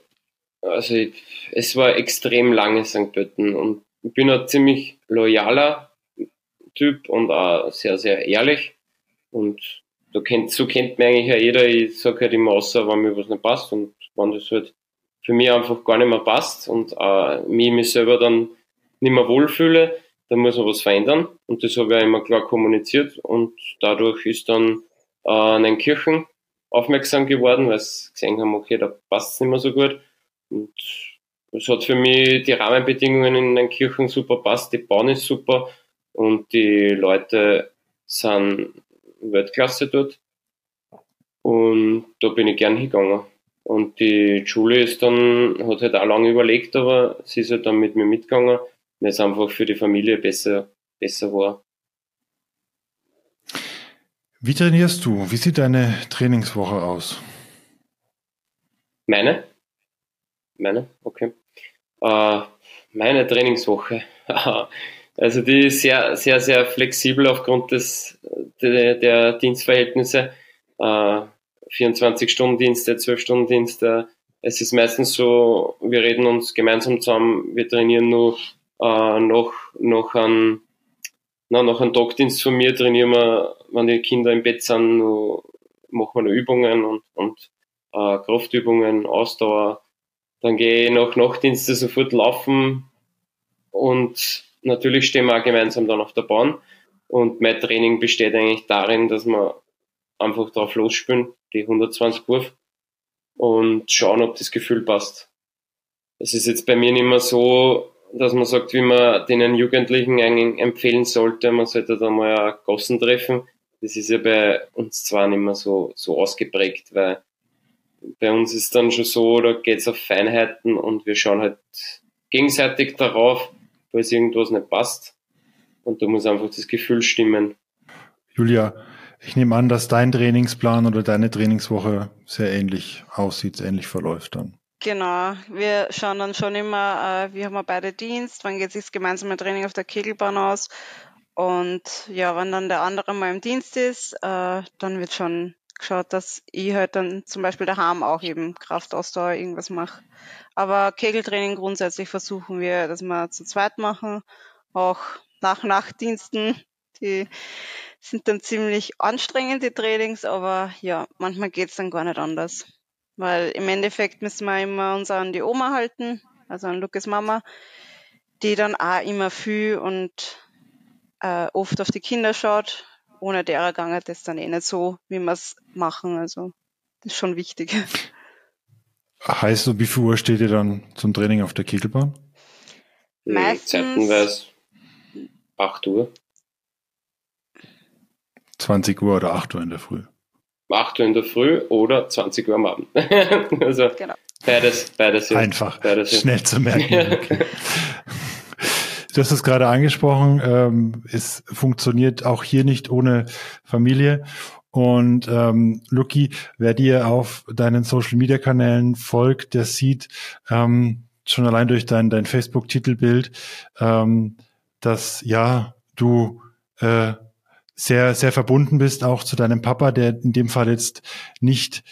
also ich, es war extrem lange St. Pölten und ich bin ein ziemlich loyaler Typ und auch sehr, sehr ehrlich und da kennt, so kennt mir eigentlich ja jeder, ich sage halt immer außer, wenn mir was nicht passt und wenn das halt für mich einfach gar nicht mehr passt und äh, mich, mich selber dann nicht mehr wohlfühle, dann muss man was verändern und das habe ich auch immer klar kommuniziert und dadurch ist dann äh, ein Kirchen aufmerksam geworden, weil sie gesehen haben, okay, da passt es nicht mehr so gut und es hat für mich die Rahmenbedingungen in den Kirchen super passt, die Bahn ist super und die Leute sind Weltklasse dort. Und da bin ich gern hingegangen. Und die Schule ist dann, hat halt auch lange überlegt, aber sie ist halt dann mit mir mitgegangen, weil es einfach für die Familie besser, besser war. Wie trainierst du? Wie sieht deine Trainingswoche aus? Meine? Meine? Okay. Äh, meine Trainingswoche. also die ist sehr, sehr, sehr flexibel aufgrund des, der, der Dienstverhältnisse. Äh, 24-Stunden-Dienste, 12-Stunden-Dienste. Es ist meistens so, wir reden uns gemeinsam zusammen, wir trainieren nur äh, noch, noch an na, nach einem Tagdienst von mir trainieren wir, wenn die Kinder im Bett sind, noch, machen wir noch Übungen und, und äh, Kraftübungen, Ausdauer. Dann gehe ich nach Nachtdienste sofort laufen und natürlich stehen wir auch gemeinsam dann auf der Bahn. Und mein Training besteht eigentlich darin, dass wir einfach drauf losspielen, die 120 Wurf und schauen, ob das Gefühl passt. Es ist jetzt bei mir nicht mehr so, dass man sagt, wie man den Jugendlichen eigentlich empfehlen sollte, man sollte da mal ein Gossen treffen. Das ist ja bei uns zwar nicht mehr so, so ausgeprägt, weil bei uns ist dann schon so, da geht es auf Feinheiten und wir schauen halt gegenseitig darauf, falls irgendwas nicht passt. Und da muss einfach das Gefühl stimmen. Julia, ich nehme an, dass dein Trainingsplan oder deine Trainingswoche sehr ähnlich aussieht, ähnlich verläuft dann. Genau, wir schauen dann schon immer, äh, wie haben wir beide Dienst, wann geht sich das gemeinsame Training auf der Kegelbahn aus. Und ja, wenn dann der andere mal im Dienst ist, äh, dann wird schon geschaut, dass ich halt dann zum Beispiel daheim auch eben Kraftausdauer irgendwas mache. Aber Kegeltraining grundsätzlich versuchen wir, dass wir zu zweit machen, auch nach Nachtdiensten. Die sind dann ziemlich anstrengend, die Trainings, aber ja, manchmal geht's dann gar nicht anders. Weil im Endeffekt müssen wir immer uns an die Oma halten, also an Lukas Mama, die dann auch immer viel und äh, oft auf die Kinder schaut. Ohne derer gange das dann eh nicht so, wie wir es machen. Also das ist schon wichtig. Heißt so, wie viel Uhr steht ihr dann zum Training auf der Kegelbahn? Meistens. Zeitenweise 8 Uhr. 20 Uhr oder 8 Uhr in der Früh. 8 Uhr in der Früh oder 20 Uhr am Abend. also genau. beides, beides. Einfach, beides schnell zu merken. Okay. Du hast es gerade angesprochen, ähm, es funktioniert auch hier nicht ohne Familie. Und ähm, Lucky, wer dir auf deinen Social-Media-Kanälen folgt, der sieht ähm, schon allein durch dein, dein Facebook-Titelbild, ähm, dass ja du äh, sehr, sehr verbunden bist, auch zu deinem Papa, der in dem Fall jetzt nicht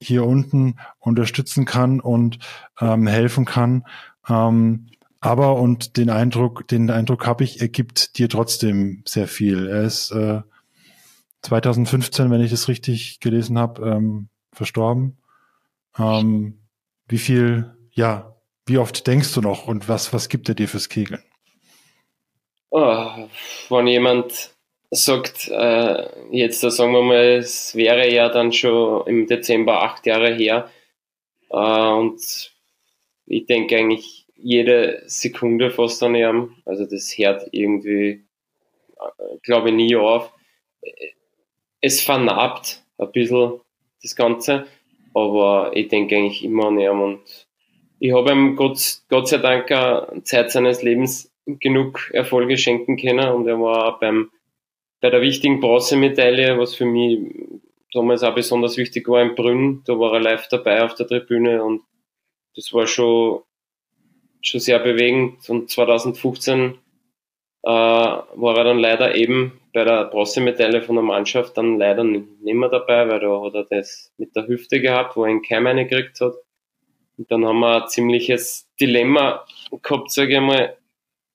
hier unten unterstützen kann und ähm, helfen kann. Ähm, aber und den Eindruck, den Eindruck habe ich, er gibt dir trotzdem sehr viel. Er ist äh, 2015, wenn ich das richtig gelesen habe, ähm, verstorben. Ähm, wie viel, ja, wie oft denkst du noch und was, was gibt er dir fürs Kegeln? Oh, wenn jemand sagt, äh, jetzt sagen wir mal, es wäre ja dann schon im Dezember acht Jahre her. Äh, und ich denke eigentlich jede Sekunde fast an ihm. Also das hört irgendwie, äh, glaube ich, nie auf. Es vernarbt ein bisschen das Ganze, aber ich denke eigentlich immer an ihn und ich habe ihm Gott, Gott sei Dank Zeit seines Lebens genug Erfolge schenken können und er war beim bei der wichtigen Bronzemedaille, was für mich damals auch besonders wichtig war in Brünn, da war er live dabei auf der Tribüne und das war schon, schon sehr bewegend. Und 2015 äh, war er dann leider eben bei der Bronzemedaille von der Mannschaft dann leider nicht mehr dabei, weil da hat er das mit der Hüfte gehabt, wo er einen Keim gekriegt hat. Und dann haben wir ein ziemliches Dilemma gehabt, sage ich mal,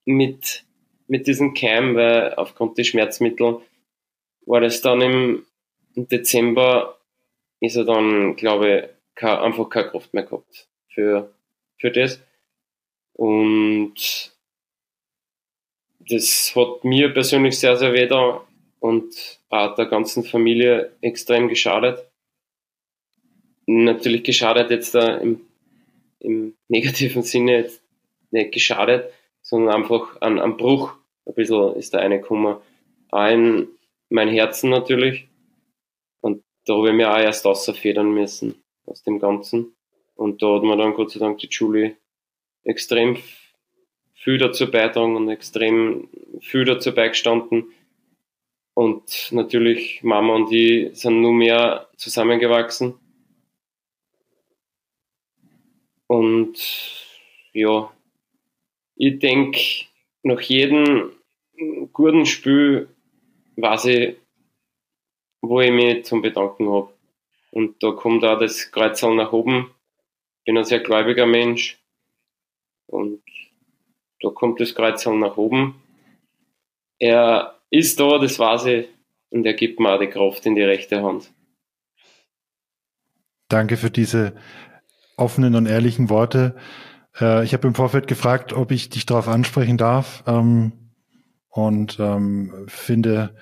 mit mit diesem Keim, weil aufgrund der Schmerzmittel war das dann im, Dezember, ist er dann, glaube ich, einfach keine Kraft mehr gehabt für, für das. Und das hat mir persönlich sehr, sehr weh da und auch der ganzen Familie extrem geschadet. Natürlich geschadet jetzt da im, im negativen Sinne jetzt nicht geschadet, sondern einfach an, an Bruch ein bisschen ist der eine gekommen. Ein, mein Herzen natürlich. Und da habe ich mir auch erst außerfedern müssen aus dem Ganzen. Und da hat mir dann Gott sei Dank die Julie extrem viel dazu beitragen und extrem viel dazu beigestanden. Und natürlich Mama und ich sind nur mehr zusammengewachsen. Und ja, ich denke, nach jedem guten Spiel weiß ich, wo ich mich zum Bedanken habe. Und da kommt auch das Kreuzal nach oben. Ich bin ein sehr gläubiger Mensch. Und da kommt das Kreuzal nach oben. Er ist da, das weiß ich. Und er gibt mir auch die Kraft in die rechte Hand. Danke für diese offenen und ehrlichen Worte. Äh, ich habe im Vorfeld gefragt, ob ich dich darauf ansprechen darf. Ähm, und ähm, finde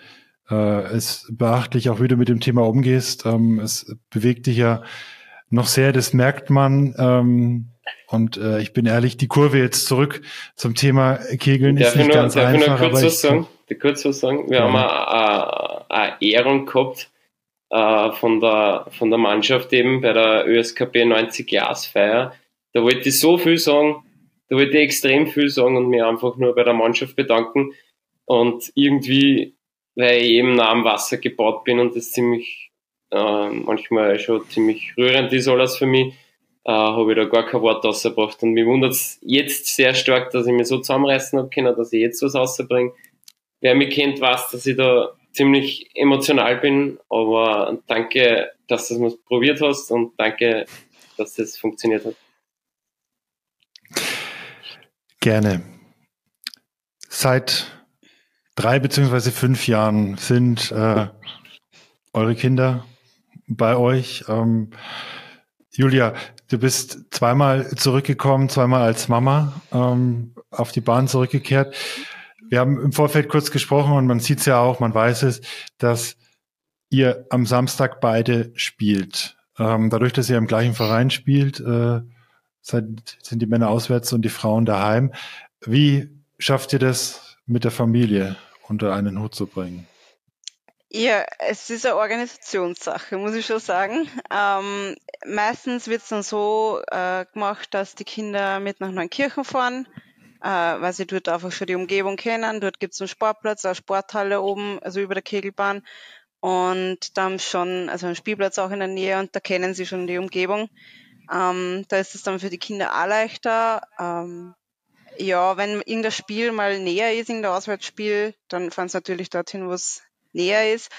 äh, es beachtlich, auch wie du mit dem Thema umgehst. Ähm, es bewegt dich ja noch sehr, das merkt man. Ähm, und äh, ich bin ehrlich, die Kurve jetzt zurück zum Thema Kegeln darf ist nicht nur, ganz darf einfach. Ich nur kurz was sagen? Kurz was sagen? Wir Ja. haben eine, eine Ehrung gehabt äh, von, der, von der Mannschaft eben bei der ÖSKP 90 Jahresfeier. Da wollte ich so viel sagen, da wollte ich extrem viel sagen und mir einfach nur bei der Mannschaft bedanken. Und irgendwie, weil ich eben nah am Wasser gebaut bin und das ziemlich, äh, manchmal schon ziemlich rührend ist alles für mich, äh, habe ich da gar kein Wort rausgebracht. Und mich wundert es jetzt sehr stark, dass ich mich so zusammenreißen habe können, dass ich jetzt was rausbringe. Wer mich kennt, weiß, dass ich da ziemlich emotional bin, aber danke, dass du es probiert hast und danke, dass das funktioniert hat. Gerne. Seit drei beziehungsweise fünf Jahren sind äh, eure Kinder bei euch. Ähm, Julia, du bist zweimal zurückgekommen, zweimal als Mama ähm, auf die Bahn zurückgekehrt. Wir haben im Vorfeld kurz gesprochen und man sieht es ja auch, man weiß es, dass ihr am Samstag beide spielt. Ähm, dadurch, dass ihr im gleichen Verein spielt, äh, sind die Männer auswärts und die Frauen daheim. Wie schafft ihr das mit der Familie unter einen Hut zu bringen? Ja, es ist eine Organisationssache, muss ich schon sagen. Ähm, meistens wird es dann so äh, gemacht, dass die Kinder mit nach Neunkirchen fahren, äh, weil sie dort einfach schon die Umgebung kennen. Dort gibt es einen Sportplatz, eine Sporthalle oben, also über der Kegelbahn. Und da haben sie schon, also einen Spielplatz auch in der Nähe und da kennen sie schon die Umgebung. Ähm, da ist es dann für die Kinder auch leichter. Ähm, ja, wenn irgendein Spiel mal näher ist, irgendein Auswärtsspiel, dann fahren sie natürlich dorthin, wo es näher ist.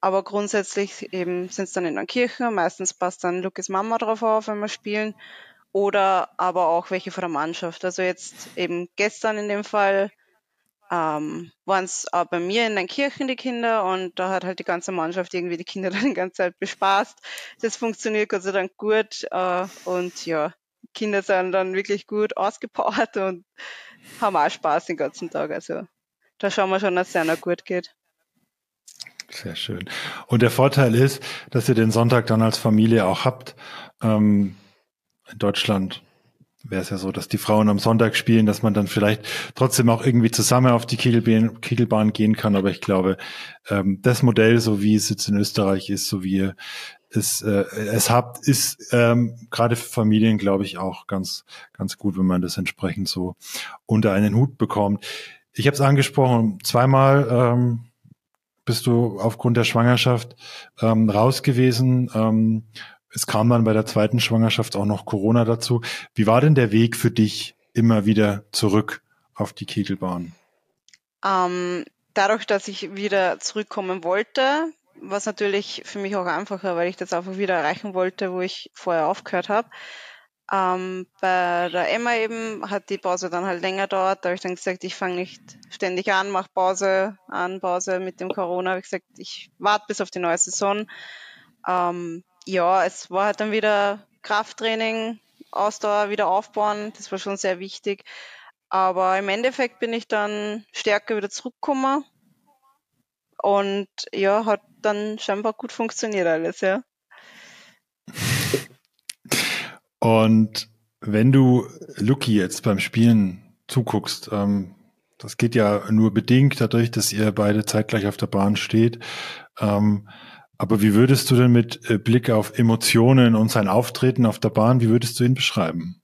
Aber grundsätzlich eben sind es dann in der Kirche. Meistens passt dann Lukas Mama drauf auf, wenn wir spielen. Oder aber auch welche von der Mannschaft. Also jetzt eben gestern in dem Fall ähm, waren es auch bei mir in den Kirchen die Kinder und da hat halt die ganze Mannschaft irgendwie die Kinder dann die ganze Zeit bespaßt. Das funktioniert Gott sei Dank gut äh, und ja, Kinder sind dann wirklich gut ausgepowert und haben auch Spaß den ganzen Tag. Also da schauen wir schon, dass es einer gut geht. Sehr schön. Und der Vorteil ist, dass ihr den Sonntag dann als Familie auch habt. Ähm, in Deutschland wäre es ja so, dass die Frauen am Sonntag spielen, dass man dann vielleicht trotzdem auch irgendwie zusammen auf die Kegelbahn, Kegelbahn gehen kann. Aber ich glaube, ähm, das Modell, so wie es jetzt in Österreich ist, so wie es, äh, es habt, ist ähm, gerade für Familien, glaube ich, auch ganz, ganz gut, wenn man das entsprechend so unter einen Hut bekommt. Ich habe es angesprochen, zweimal ähm, bist du aufgrund der Schwangerschaft ähm, raus gewesen. Ähm, es kam dann bei der zweiten Schwangerschaft auch noch Corona dazu. Wie war denn der Weg für dich immer wieder zurück auf die Kegelbahn? Ähm, dadurch, dass ich wieder zurückkommen wollte, war es natürlich für mich auch einfacher, weil ich das einfach wieder erreichen wollte, wo ich vorher aufgehört habe. Ähm, bei der Emma eben hat die Pause dann halt länger dauert. Da habe ich dann gesagt, ich fange nicht ständig an, mache Pause an, Pause mit dem Corona. Habe ich gesagt, ich warte bis auf die neue Saison. Ähm, ja, es war halt dann wieder Krafttraining, Ausdauer wieder aufbauen. Das war schon sehr wichtig. Aber im Endeffekt bin ich dann stärker wieder zurückgekommen. Und ja, hat dann scheinbar gut funktioniert alles, ja. Und wenn du Lucky jetzt beim Spielen zuguckst, ähm, das geht ja nur bedingt dadurch, dass ihr beide zeitgleich auf der Bahn steht. Ähm, Aber wie würdest du denn mit äh, Blick auf Emotionen und sein Auftreten auf der Bahn, wie würdest du ihn beschreiben?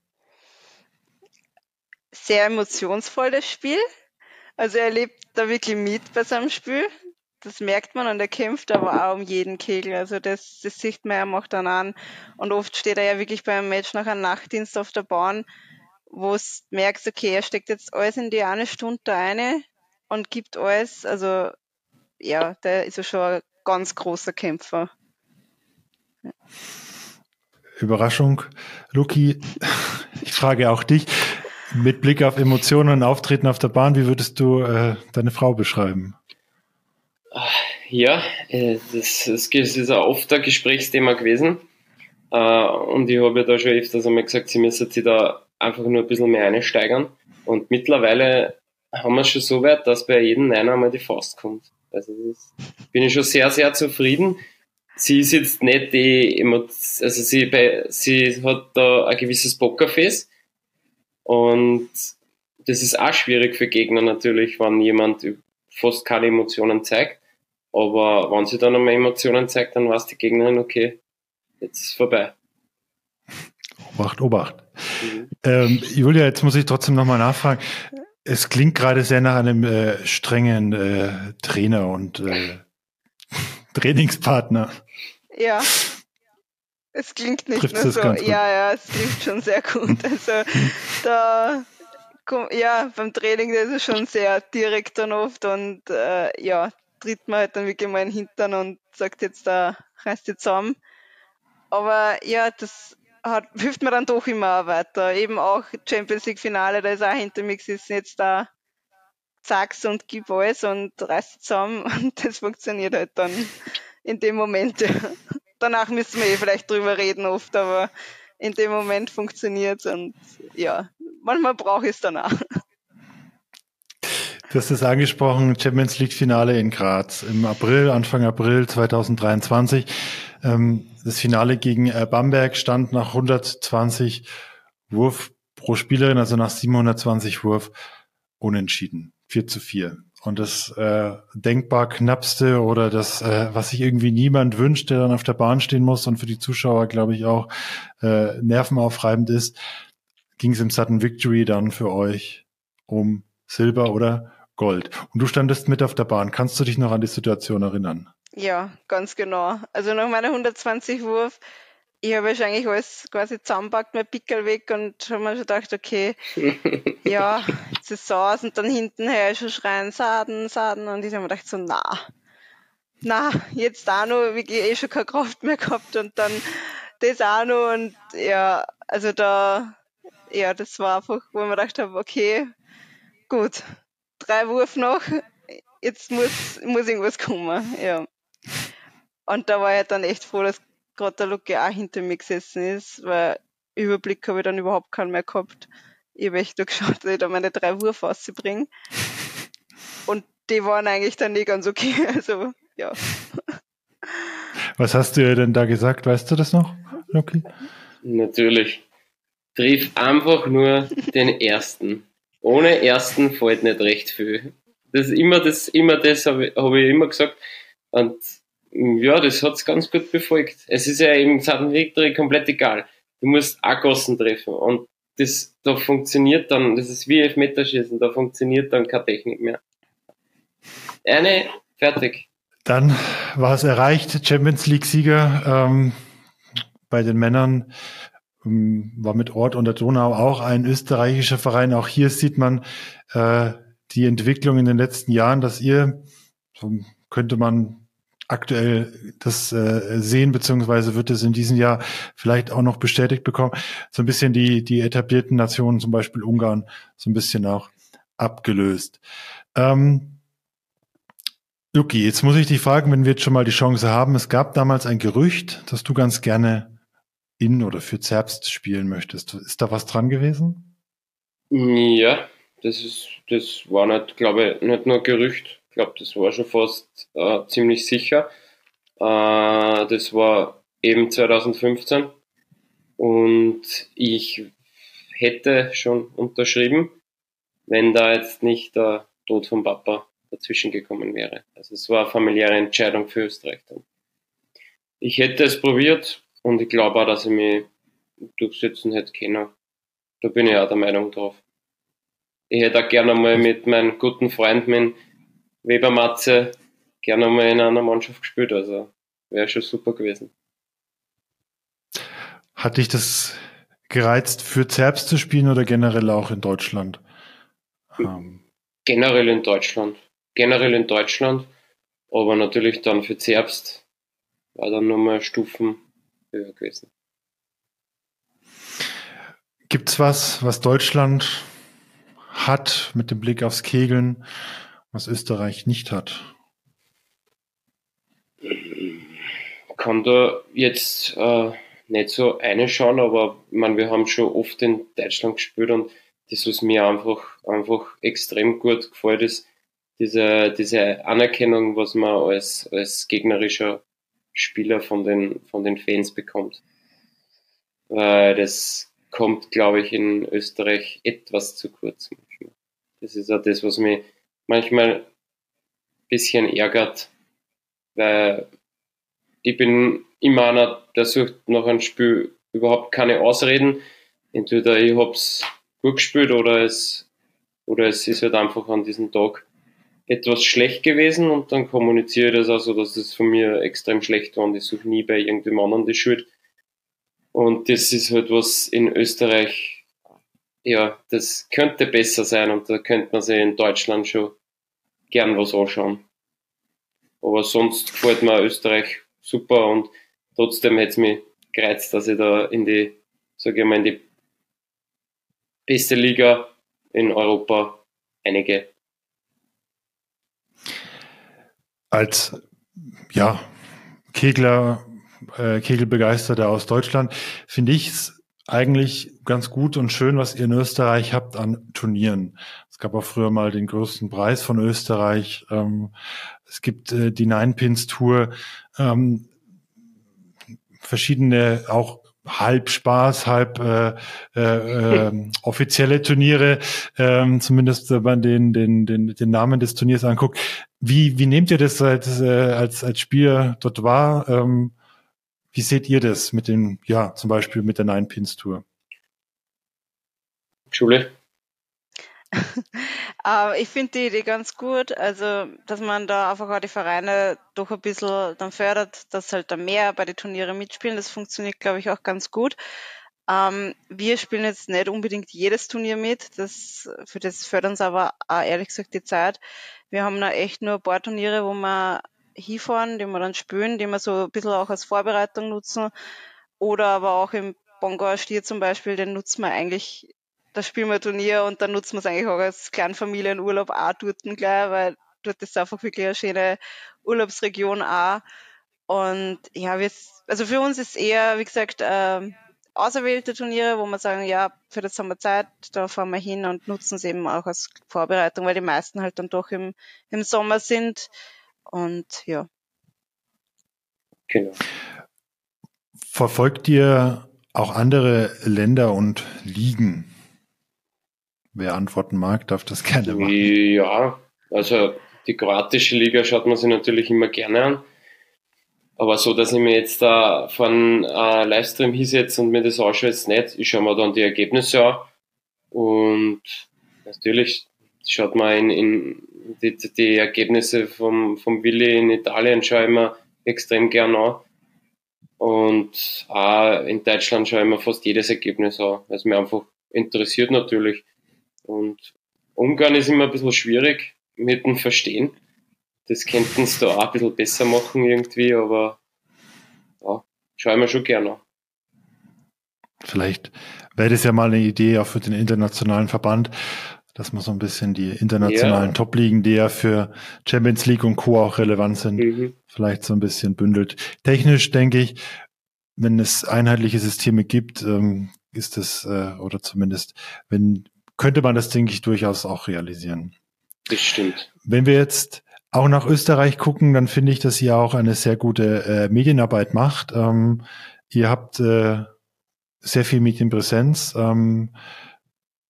Sehr emotionsvoll, das Spiel. Also er lebt da wirklich mit bei seinem Spiel. Das merkt man und er kämpft aber auch um jeden Kegel. Also das, das sieht man, er macht dann an. Und oft steht er ja wirklich beim Match nach einem Nachtdienst auf der Bahn, wo es merkst, okay, er steckt jetzt alles in die eine Stunde eine und gibt alles. Also ja, der ist ja schon ein ganz großer Kämpfer. Überraschung. Luki, ich frage auch dich, mit Blick auf Emotionen und Auftreten auf der Bahn, wie würdest du äh, deine Frau beschreiben? Ja, äh, das, das ist auch oft ein Gesprächsthema gewesen. Äh, und ich habe ja da schon öfters einmal gesagt, sie müssen sich da einfach nur ein bisschen mehr einsteigern. Und mittlerweile haben wir es schon so weit, dass bei jedem Nein einmal die Faust kommt. Also das bin ich schon sehr, sehr zufrieden. Sie ist jetzt nicht die, also sie, bei, sie hat da ein gewisses Pokerface und das ist auch schwierig für Gegner natürlich, wenn jemand fast keine Emotionen zeigt. Aber wenn sie dann einmal Emotionen zeigt, dann weiß die Gegnerin, okay, jetzt ist vorbei. Obacht, Obacht. Mhm. Ähm, Julia, jetzt muss ich trotzdem nochmal nachfragen. Es klingt gerade sehr nach einem äh, strengen äh, Trainer und äh, Trainingspartner. Ja. Es klingt nicht Trifft nur so. Ja, ja, es klingt schon sehr gut. Also da ja, beim Training das ist schon sehr direkt dann oft und äh, ja, tritt man halt dann wirklich mal in den Hintern und sagt jetzt da, reißt jetzt zusammen. Aber ja, das hat, hilft mir dann doch immer weiter. Eben auch Champions League Finale, da ist auch hinter mir gesessen, jetzt da sag's und gib alles und reißt zusammen und das funktioniert halt dann in dem Moment. Danach müssen wir eh vielleicht drüber reden oft, aber in dem Moment funktioniert's und ja, manchmal brauche ich es danach. Du hast es angesprochen, Champions League Finale in Graz im April, Anfang April 2023. Ähm, das Finale gegen äh, Bamberg stand nach 120 Wurf pro Spielerin, also nach 720 Wurf, unentschieden. 4 zu 4. Und das äh, denkbar knappste oder das, äh, was sich irgendwie niemand wünscht, der dann auf der Bahn stehen muss und für die Zuschauer, glaube ich, auch äh, nervenaufreibend ist, ging es im Sudden Victory dann für euch um Silber oder Gold. Und du standest mit auf der Bahn. Kannst du dich noch an die Situation erinnern? Ja, ganz genau. Also nach meiner 120 Wurf, ich habe wahrscheinlich alles quasi zusammenpackt, mein Pickel weg und habe mir schon gedacht, okay, ja, jetzt ist es aus und dann hintenher schon schreien, Saden, Saden und ich habe mir gedacht so, na, na, jetzt auch noch, wirklich eh schon keine Kraft mehr gehabt und dann das auch noch und ja, also da, ja, das war einfach, wo ich mir gedacht habe, okay, gut, drei Wurf noch, jetzt muss, muss irgendwas kommen, ja. Und da war ich dann echt froh, dass gerade der Luke auch hinter mir gesessen ist, weil Überblick habe ich dann überhaupt keinen mehr gehabt. Ich habe echt nur geschaut, dass ich da meine drei Wurf rauszubringen. Und die waren eigentlich dann nicht ganz okay, also, ja. Was hast du ihr denn da gesagt? Weißt du das noch, Luki? Natürlich. Triff einfach nur den ersten. Ohne ersten fällt nicht recht viel. Das ist immer das, immer das habe ich, hab ich immer gesagt. Und ja, das hat's ganz gut befolgt. Es ist ja im Sudden Victory komplett egal. Du musst auch Gossen treffen. Und das, da funktioniert dann, das ist wie Elfmeterschießen, da funktioniert dann keine Technik mehr. Eine, fertig. Dann war es erreicht, Champions League-Sieger ähm, bei den Männern war mit Ort und der Donau auch ein österreichischer Verein. Auch hier sieht man äh, die Entwicklung in den letzten Jahren, dass ihr, so könnte man aktuell das äh, sehen, beziehungsweise wird es in diesem Jahr vielleicht auch noch bestätigt bekommen, so ein bisschen die, die etablierten Nationen, zum Beispiel Ungarn, so ein bisschen auch abgelöst. Ähm, Luki, jetzt muss ich dich fragen, wenn wir jetzt schon mal die Chance haben. Es gab damals ein Gerücht, dass du ganz gerne in oder für Zerbst spielen möchtest. Ist da was dran gewesen? Ja, das ist, das war nicht, glaube ich, nicht nur Gerücht. Ich glaube, das war schon fast äh, ziemlich sicher. Äh, das war eben 2015 und ich hätte schon unterschrieben, wenn da jetzt nicht der Tod von Papa dazwischen gekommen wäre. Also es war eine familiäre Entscheidung für Österreich dann. ich hätte es probiert und ich glaube auch, dass ich mich durchsetzen hätte können. Da bin ich auch der Meinung drauf. Ich hätte auch gerne mal mit meinem guten Freund, mit Weber Matze, gerne mal in einer Mannschaft gespielt. Also wäre schon super gewesen. Hat dich das gereizt, für Zerbst zu spielen oder generell auch in Deutschland? Ähm. Generell in Deutschland. Generell in Deutschland, aber natürlich dann für Zerbst war dann nochmal Stufen höher gewesen. Gibt's was, was Deutschland hat mit dem Blick aufs Kegeln, was Österreich nicht hat? Kann da jetzt äh, nicht so eine schauen, aber ich meine, wir haben schon oft in Deutschland gespielt und das, was mir einfach, einfach extrem gut gefällt, ist diese, diese Anerkennung, was man als, als gegnerischer Spieler von den, von den Fans bekommt. Weil das kommt, glaube ich, in Österreich etwas zu kurz. Manchmal. Das ist auch das, was mich manchmal ein bisschen ärgert, weil ich bin immer einer, der sucht nach einem Spiel überhaupt keine Ausreden. Entweder ich hab's gut gespielt oder es, oder es ist halt einfach an diesem Tag etwas schlecht gewesen und dann kommuniziere ich das also, dass es von mir extrem schlecht war und ich suche nie bei irgendeinem anderen die Schuld. Und das ist halt was in Österreich, ja, das könnte besser sein und da könnte man sich in Deutschland schon gern was anschauen. Aber sonst gefällt mir Österreich super und trotzdem hätte es mich gereizt, dass ich da in die, sage ich mal, in die beste Liga in Europa einige. Als ja, Kegler, äh, Kegelbegeisterter aus Deutschland finde ich es eigentlich ganz gut und schön, was ihr in Österreich habt an Turnieren. Es gab auch früher mal den größten Preis von Österreich. Ähm, es gibt äh, die Nine Pins Tour. Ähm, verschiedene auch halb Spaß, halb äh, äh, äh, offizielle Turniere, ähm, zumindest wenn man den, den, den, den Namen des Turniers anguckt. Wie, wie nehmt ihr das als, äh, als, als Spieler dort wahr? Ähm, wie seht ihr das mit dem, ja, zum Beispiel mit der Nine Pins Tour? Schule? äh, ich finde die Idee ganz gut, also dass man da einfach auch die Vereine doch ein bisschen dann fördert, dass halt da mehr bei den Turnieren mitspielen. Das funktioniert, glaube ich, auch ganz gut. Ähm, wir spielen jetzt nicht unbedingt jedes Turnier mit, das, für das fördern uns aber auch ehrlich gesagt die Zeit. Wir haben da echt nur ein paar Turniere, wo wir hinfahren, die wir dann spielen, die wir so ein bisschen auch als Vorbereitung nutzen. Oder aber auch im Bongauer Stier zum Beispiel, den nutzen wir eigentlich da spielen wir Turnier und dann nutzen wir es eigentlich auch als Kleinfamilienurlaub auch dort gleich, weil dort ist einfach wirklich eine schöne Urlaubsregion auch. Und ja, wir, also für uns ist eher, wie gesagt, äh, auserwählte Turniere, wo wir sagen, ja, für das haben wir Zeit, da fahren wir hin und nutzen es eben auch als Vorbereitung, weil die meisten halt dann doch im, im Sommer sind. Und ja. Genau. Verfolgt ihr auch andere Länder und Ligen? Wer antworten mag, darf das gerne machen. Ja, also die kroatische Liga schaut man sich natürlich immer gerne an. Aber so, dass ich mir jetzt da von äh, Livestream hinsetze und mir das anschaue, jetzt nicht. Ich schaue mir dann die Ergebnisse an. Und natürlich schaut man in, in die, die Ergebnisse vom, vom Willi in Italien schaue ich mir extrem gern an. Und auch in Deutschland schaue ich mir fast jedes Ergebnis an, weil es mir einfach interessiert natürlich. Und Ungarn ist immer ein bisschen schwierig mit dem Verstehen. Das könnten sie da auch ein bisschen besser machen irgendwie, aber ja, schauen wir schon gerne an. Vielleicht wäre das ja mal eine Idee auch für den internationalen Verband, dass man so ein bisschen die internationalen ja. Top-Ligen, die ja für Champions League und Co. auch relevant sind, mhm. vielleicht so ein bisschen bündelt. Technisch denke ich, wenn es einheitliche Systeme gibt, ähm, ist es, äh, oder zumindest, wenn könnte man das, denke ich, durchaus auch realisieren. Das stimmt. Wenn wir jetzt auch nach Österreich gucken, dann finde ich, dass ihr auch eine sehr gute äh, Medienarbeit macht. Ähm, ihr habt äh, sehr viel Medienpräsenz. Ähm,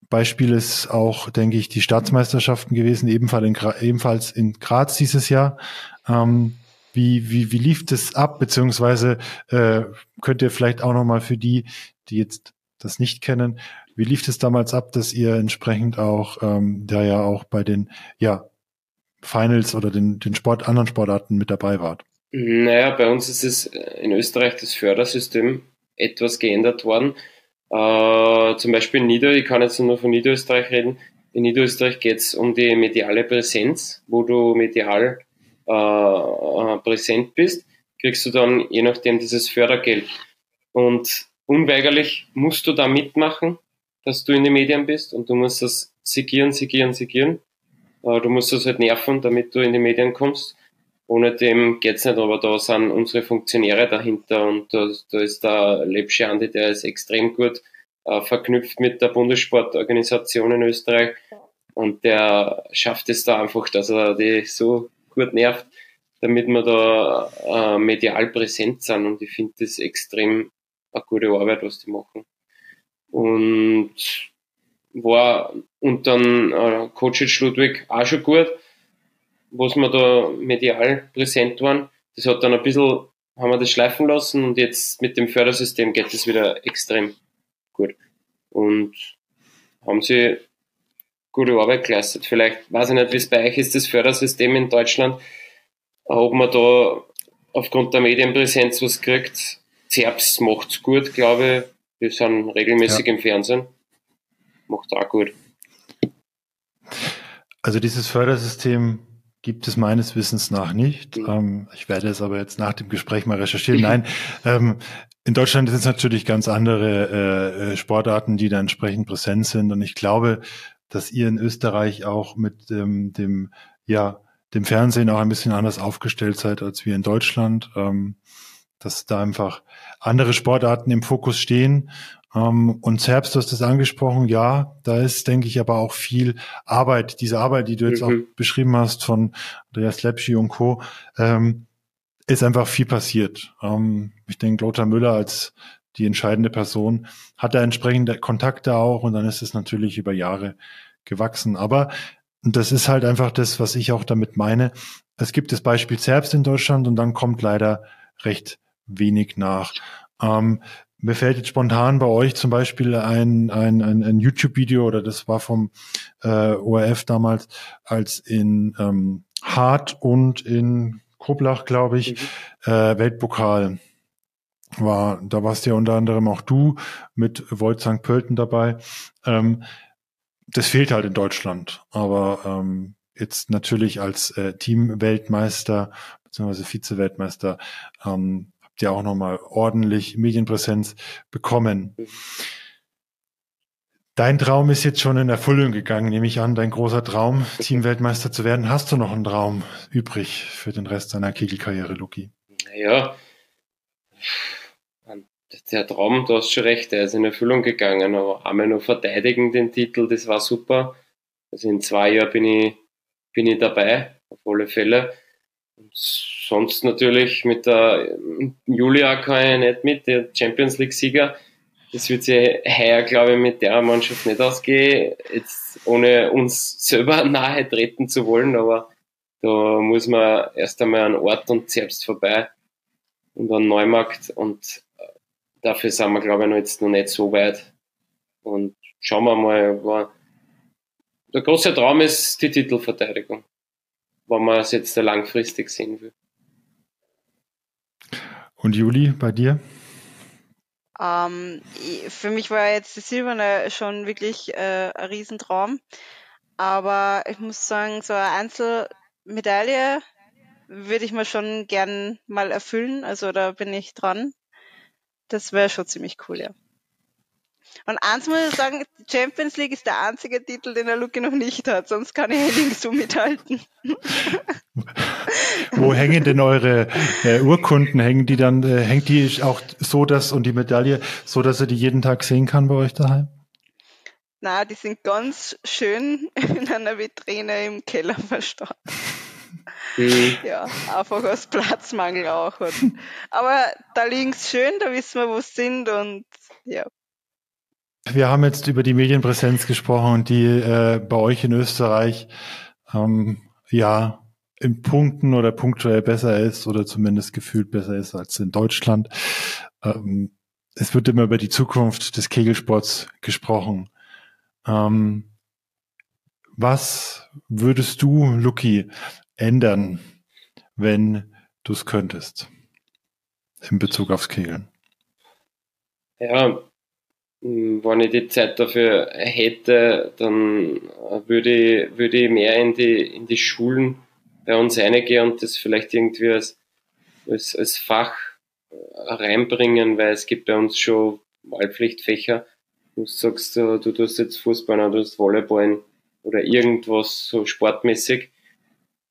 Beispiel ist auch, denke ich, die Staatsmeisterschaften gewesen, ebenfalls in, Gra ebenfalls in Graz dieses Jahr. Ähm, Wie, wie, wie lief das ab? Beziehungsweise äh, könnt ihr vielleicht auch nochmal für die, die jetzt das nicht kennen, wie lief es damals ab, dass ihr entsprechend auch ähm, da ja auch bei den ja, Finals oder den, den Sport, anderen Sportarten mit dabei wart? Naja, bei uns ist es in Österreich das Fördersystem etwas geändert worden. Äh, zum Beispiel in Nieder, ich kann jetzt nur von Niederösterreich reden. In Niederösterreich geht es um die mediale Präsenz, wo du medial äh, äh, präsent bist, kriegst du dann je nachdem dieses Fördergeld. Und unweigerlich musst du da mitmachen, dass du in den Medien bist und du musst das sigieren, sigieren, sigieren. Äh, du musst das halt nerven, damit du in die Medien kommst. Ohne dem geht's nicht, aber da sind unsere Funktionäre dahinter und da, da ist der Lebsche Andi, der ist extrem gut äh, verknüpft mit der Bundessportorganisation in Österreich und der schafft es da einfach, dass er die so gut nervt, damit wir da äh, medial präsent sind und ich finde das extrem eine gute Arbeit, was die machen. Und war und dann äh, Coach Ludwig auch schon gut, was wir da medial präsent waren. Das hat dann ein bisschen, haben wir das schleifen lassen und jetzt mit dem Fördersystem geht es wieder extrem gut. Und haben sie gute Arbeit geleistet. Vielleicht, weiß ich nicht, wie es bei euch ist, das Fördersystem in Deutschland, ob man da aufgrund der Medienpräsenz was kriegt. Zerbs macht's gut, glaube ich. Wir sind regelmäßig ja. im Fernsehen. Macht auch gut. Also dieses Fördersystem gibt es meines Wissens nach nicht. Mhm. Ähm, ich werde es aber jetzt nach dem Gespräch mal recherchieren. Nein, ähm, in Deutschland sind es natürlich ganz andere äh, Sportarten, die da entsprechend präsent sind. Und ich glaube, dass ihr in Österreich auch mit ähm, dem, ja, dem Fernsehen auch ein bisschen anders aufgestellt seid als wir in Deutschland. Ähm, dass da einfach andere Sportarten im Fokus stehen. Ähm, und Zerbst, du hast das angesprochen, ja, da ist, denke ich, aber auch viel Arbeit, diese Arbeit, die du jetzt mhm. auch beschrieben hast von Andreas Lepschi und Co., ähm, ist einfach viel passiert. Ähm, ich denke, Lothar Müller als die entscheidende Person hat da entsprechende Kontakte auch und dann ist es natürlich über Jahre gewachsen. Aber das ist halt einfach das, was ich auch damit meine. Es gibt das Beispiel Zerbst in Deutschland und dann kommt leider recht wenig nach. Ähm, mir fällt jetzt spontan bei euch zum Beispiel ein, ein, ein, ein YouTube-Video oder das war vom äh, ORF damals, als in ähm, Hart und in Koblach, glaube ich, mhm. äh, Weltpokal war. Da warst ja unter anderem auch du mit Volt St. Pölten dabei. Ähm, das fehlt halt in Deutschland, aber ähm, jetzt natürlich als äh, Team-Weltmeister bzw. Vize-Weltmeister ähm, ja auch nochmal ordentlich Medienpräsenz bekommen. Dein Traum ist jetzt schon in Erfüllung gegangen, nehme ich an, dein großer Traum, Teamweltmeister zu werden. Hast du noch einen Traum übrig für den Rest deiner Kegelkarriere, Luki? Naja, der Traum, du hast schon recht, der ist in Erfüllung gegangen, aber einmal nur verteidigen den Titel, das war super. Also in zwei Jahren bin ich, bin ich dabei, auf alle Fälle. Sonst natürlich mit der Julia kann ich nicht mit, der Champions League-Sieger. Das wird sich heuer, glaube ich, mit der Mannschaft nicht ausgehen, jetzt ohne uns selber nahe treten zu wollen, aber da muss man erst einmal an Ort und selbst vorbei und an Neumarkt und dafür sind wir, glaube ich, noch jetzt noch nicht so weit. Und schauen wir mal, der große Traum ist die Titelverteidigung wenn man es jetzt langfristig sehen will. Und Juli, bei dir? Ähm, für mich war jetzt die Silberne schon wirklich äh, ein Riesentraum. Aber ich muss sagen, so eine Einzelmedaille würde ich mir schon gern mal erfüllen. Also da bin ich dran. Das wäre schon ziemlich cool, ja. Und eins muss ich sagen, Champions League ist der einzige Titel, den der Luki noch nicht hat, sonst kann ich nirgends so mithalten. Wo hängen denn eure äh, Urkunden? Hängen die dann, äh, hängt die auch so, dass und die Medaille so, dass er die jeden Tag sehen kann bei euch daheim? Na, die sind ganz schön in einer Vitrine im Keller verstaut. Mhm. Ja, einfach aus Platzmangel auch. Aber da liegen sie schön, da wissen wir, wo sie sind und ja. Wir haben jetzt über die Medienpräsenz gesprochen, die äh, bei euch in Österreich ähm, ja in Punkten oder punktuell besser ist oder zumindest gefühlt besser ist als in Deutschland. Ähm, es wird immer über die Zukunft des Kegelsports gesprochen. Ähm, was würdest du, Luki, ändern, wenn du es könntest in Bezug aufs Kegeln? Ja, wenn ich die Zeit dafür hätte, dann würde ich, würde ich mehr in die, in die Schulen bei uns reingehen und das vielleicht irgendwie als, als, als Fach reinbringen, weil es gibt bei uns schon Wahlpflichtfächer. Du sagst, du, du tust jetzt Fußball oder du tust Volleyball oder irgendwas so sportmäßig.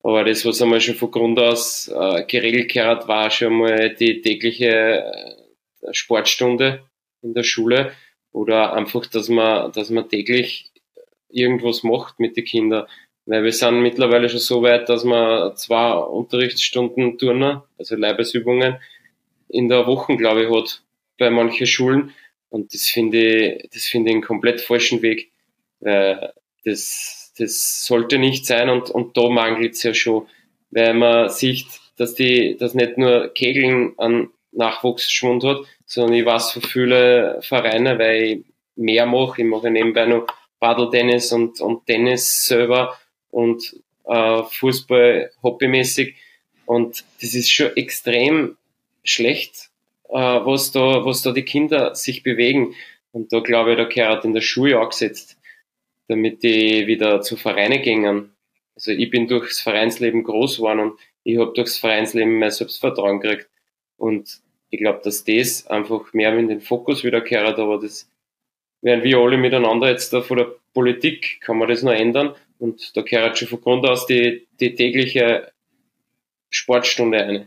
Aber das, was einmal schon von Grund aus äh, geregelt gehört, war schon mal die tägliche äh, Sportstunde in der Schule oder einfach, dass man, dass man täglich irgendwas macht mit den Kindern. Weil wir sind mittlerweile schon so weit, dass man zwei Unterrichtsstunden Turner, also Leibesübungen, in der Woche, glaube ich, hat bei manchen Schulen. Und das finde ich, das finde ich einen komplett falschen Weg. Weil das, das sollte nicht sein und, und da mangelt es ja schon. Weil man sieht, dass die, dass nicht nur Kegeln an Nachwuchsschwund hat, sondern ich weiß von vielen Vereinen, weil ich mehr mache. Ich mache nebenbei noch Paddle-Tennis und, und Tennis selber und äh, Fußball hobbymäßig. Und das ist schon extrem schlecht, äh, was, da, was da die Kinder sich bewegen. Und da glaube ich, da gehört in der Schule angesetzt, damit die wieder zu Vereine gingen. Also ich bin durchs Vereinsleben groß geworden und ich habe durchs Vereinsleben mein Selbstvertrauen gekriegt. Und ich glaube, dass das einfach mehr in den Fokus wieder gehört, aber das werden wir alle miteinander jetzt da von der Politik, kann man das noch ändern. Und da gehört schon von Grund aus die, die tägliche Sportstunde ein.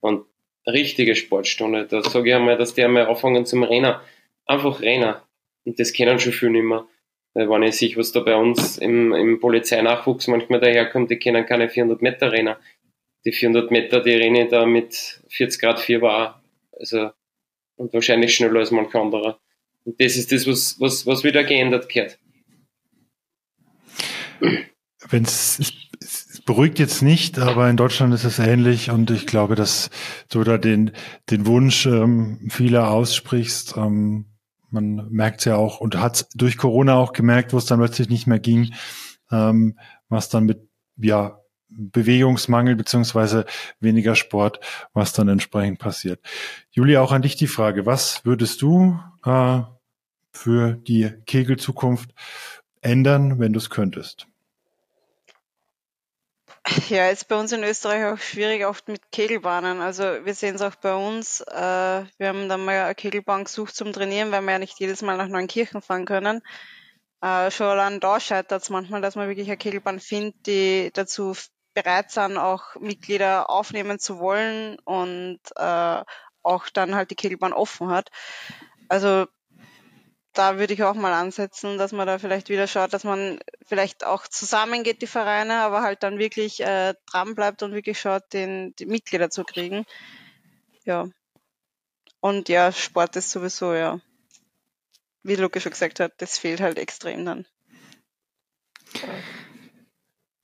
Und richtige Sportstunde. Da sage ich einmal, dass die einmal anfangen zum Rennen. Einfach Rennen. Und das kennen schon viele nicht mehr. Weil wenn ich sehe, was da bei uns im, im Polizeinachwuchs manchmal daherkommt, die kennen keine 400 Meter Rennen. Die 400 Meter, die renne da mit 40 Grad Fieber Also, und wahrscheinlich schneller als manch anderer. Und das ist das, was, was, was wieder geändert gehört. Wenn es beruhigt jetzt nicht, aber in Deutschland ist es ähnlich und ich glaube, dass du da den, den Wunsch ähm, vieler aussprichst. Ähm, man merkt es ja auch und hat durch Corona auch gemerkt, wo es dann plötzlich nicht mehr ging, ähm, was dann mit ja Bewegungsmangel beziehungsweise weniger Sport, was dann entsprechend passiert. Julia, auch an dich die Frage, was würdest du äh, für die Kegelzukunft ändern, wenn du es könntest? Ja, ist bei uns in Österreich auch schwierig oft mit Kegelbahnen. Also wir sehen es auch bei uns. Äh, wir haben dann mal eine Kegelbahn gesucht zum Trainieren, weil wir ja nicht jedes Mal nach Neunkirchen fahren können. Äh, schon allein da scheitert es manchmal, dass man wirklich eine Kegelbahn findet, die dazu bereit sind, auch Mitglieder aufnehmen zu wollen und äh, auch dann halt die Kegelbahn offen hat. Also da würde ich auch mal ansetzen, dass man da vielleicht wieder schaut, dass man vielleicht auch zusammengeht, die Vereine, aber halt dann wirklich äh, dran bleibt und wirklich schaut, den, die Mitglieder zu kriegen. Ja. Und ja, Sport ist sowieso, ja, wie Lukas schon gesagt hat, das fehlt halt extrem dann.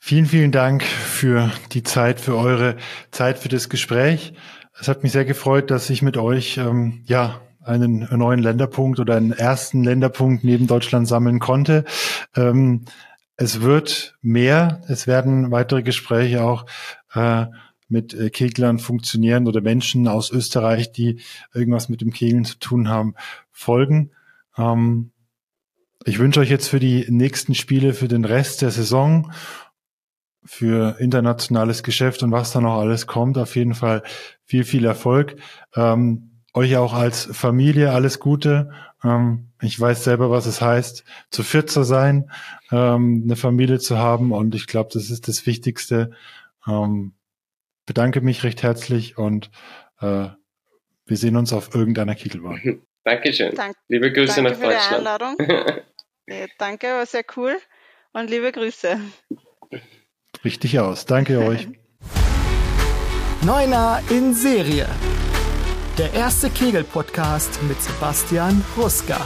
Vielen, vielen Dank für die Zeit, für eure Zeit, für das Gespräch. Es hat mich sehr gefreut, dass ich mit euch ähm, ja einen neuen Länderpunkt oder einen ersten Länderpunkt neben Deutschland sammeln konnte. Ähm, es wird mehr, es werden weitere Gespräche auch äh, mit äh, Keglern funktionieren oder Menschen aus Österreich, die irgendwas mit dem Kegeln zu tun haben, folgen. Ähm, ich wünsche euch jetzt für die nächsten Spiele, für den Rest der Saison, für internationales Geschäft und was da noch alles kommt, auf jeden Fall viel, viel Erfolg. Ähm, euch auch als Familie alles Gute. Ähm, ich weiß selber, was es heißt, zu viert zu sein, ähm, eine Familie zu haben und ich glaube, das ist das Wichtigste. Ähm, bedanke mich recht herzlich und äh, wir sehen uns auf irgendeiner Kiegelbahn. Dankeschön. Dank, liebe Grüße danke nach für Deutschland. Die Einladung. danke, war sehr cool und liebe Grüße. Richtig aus. Danke euch. Neuner in Serie. Der erste Kegel-Podcast mit Sebastian Ruska.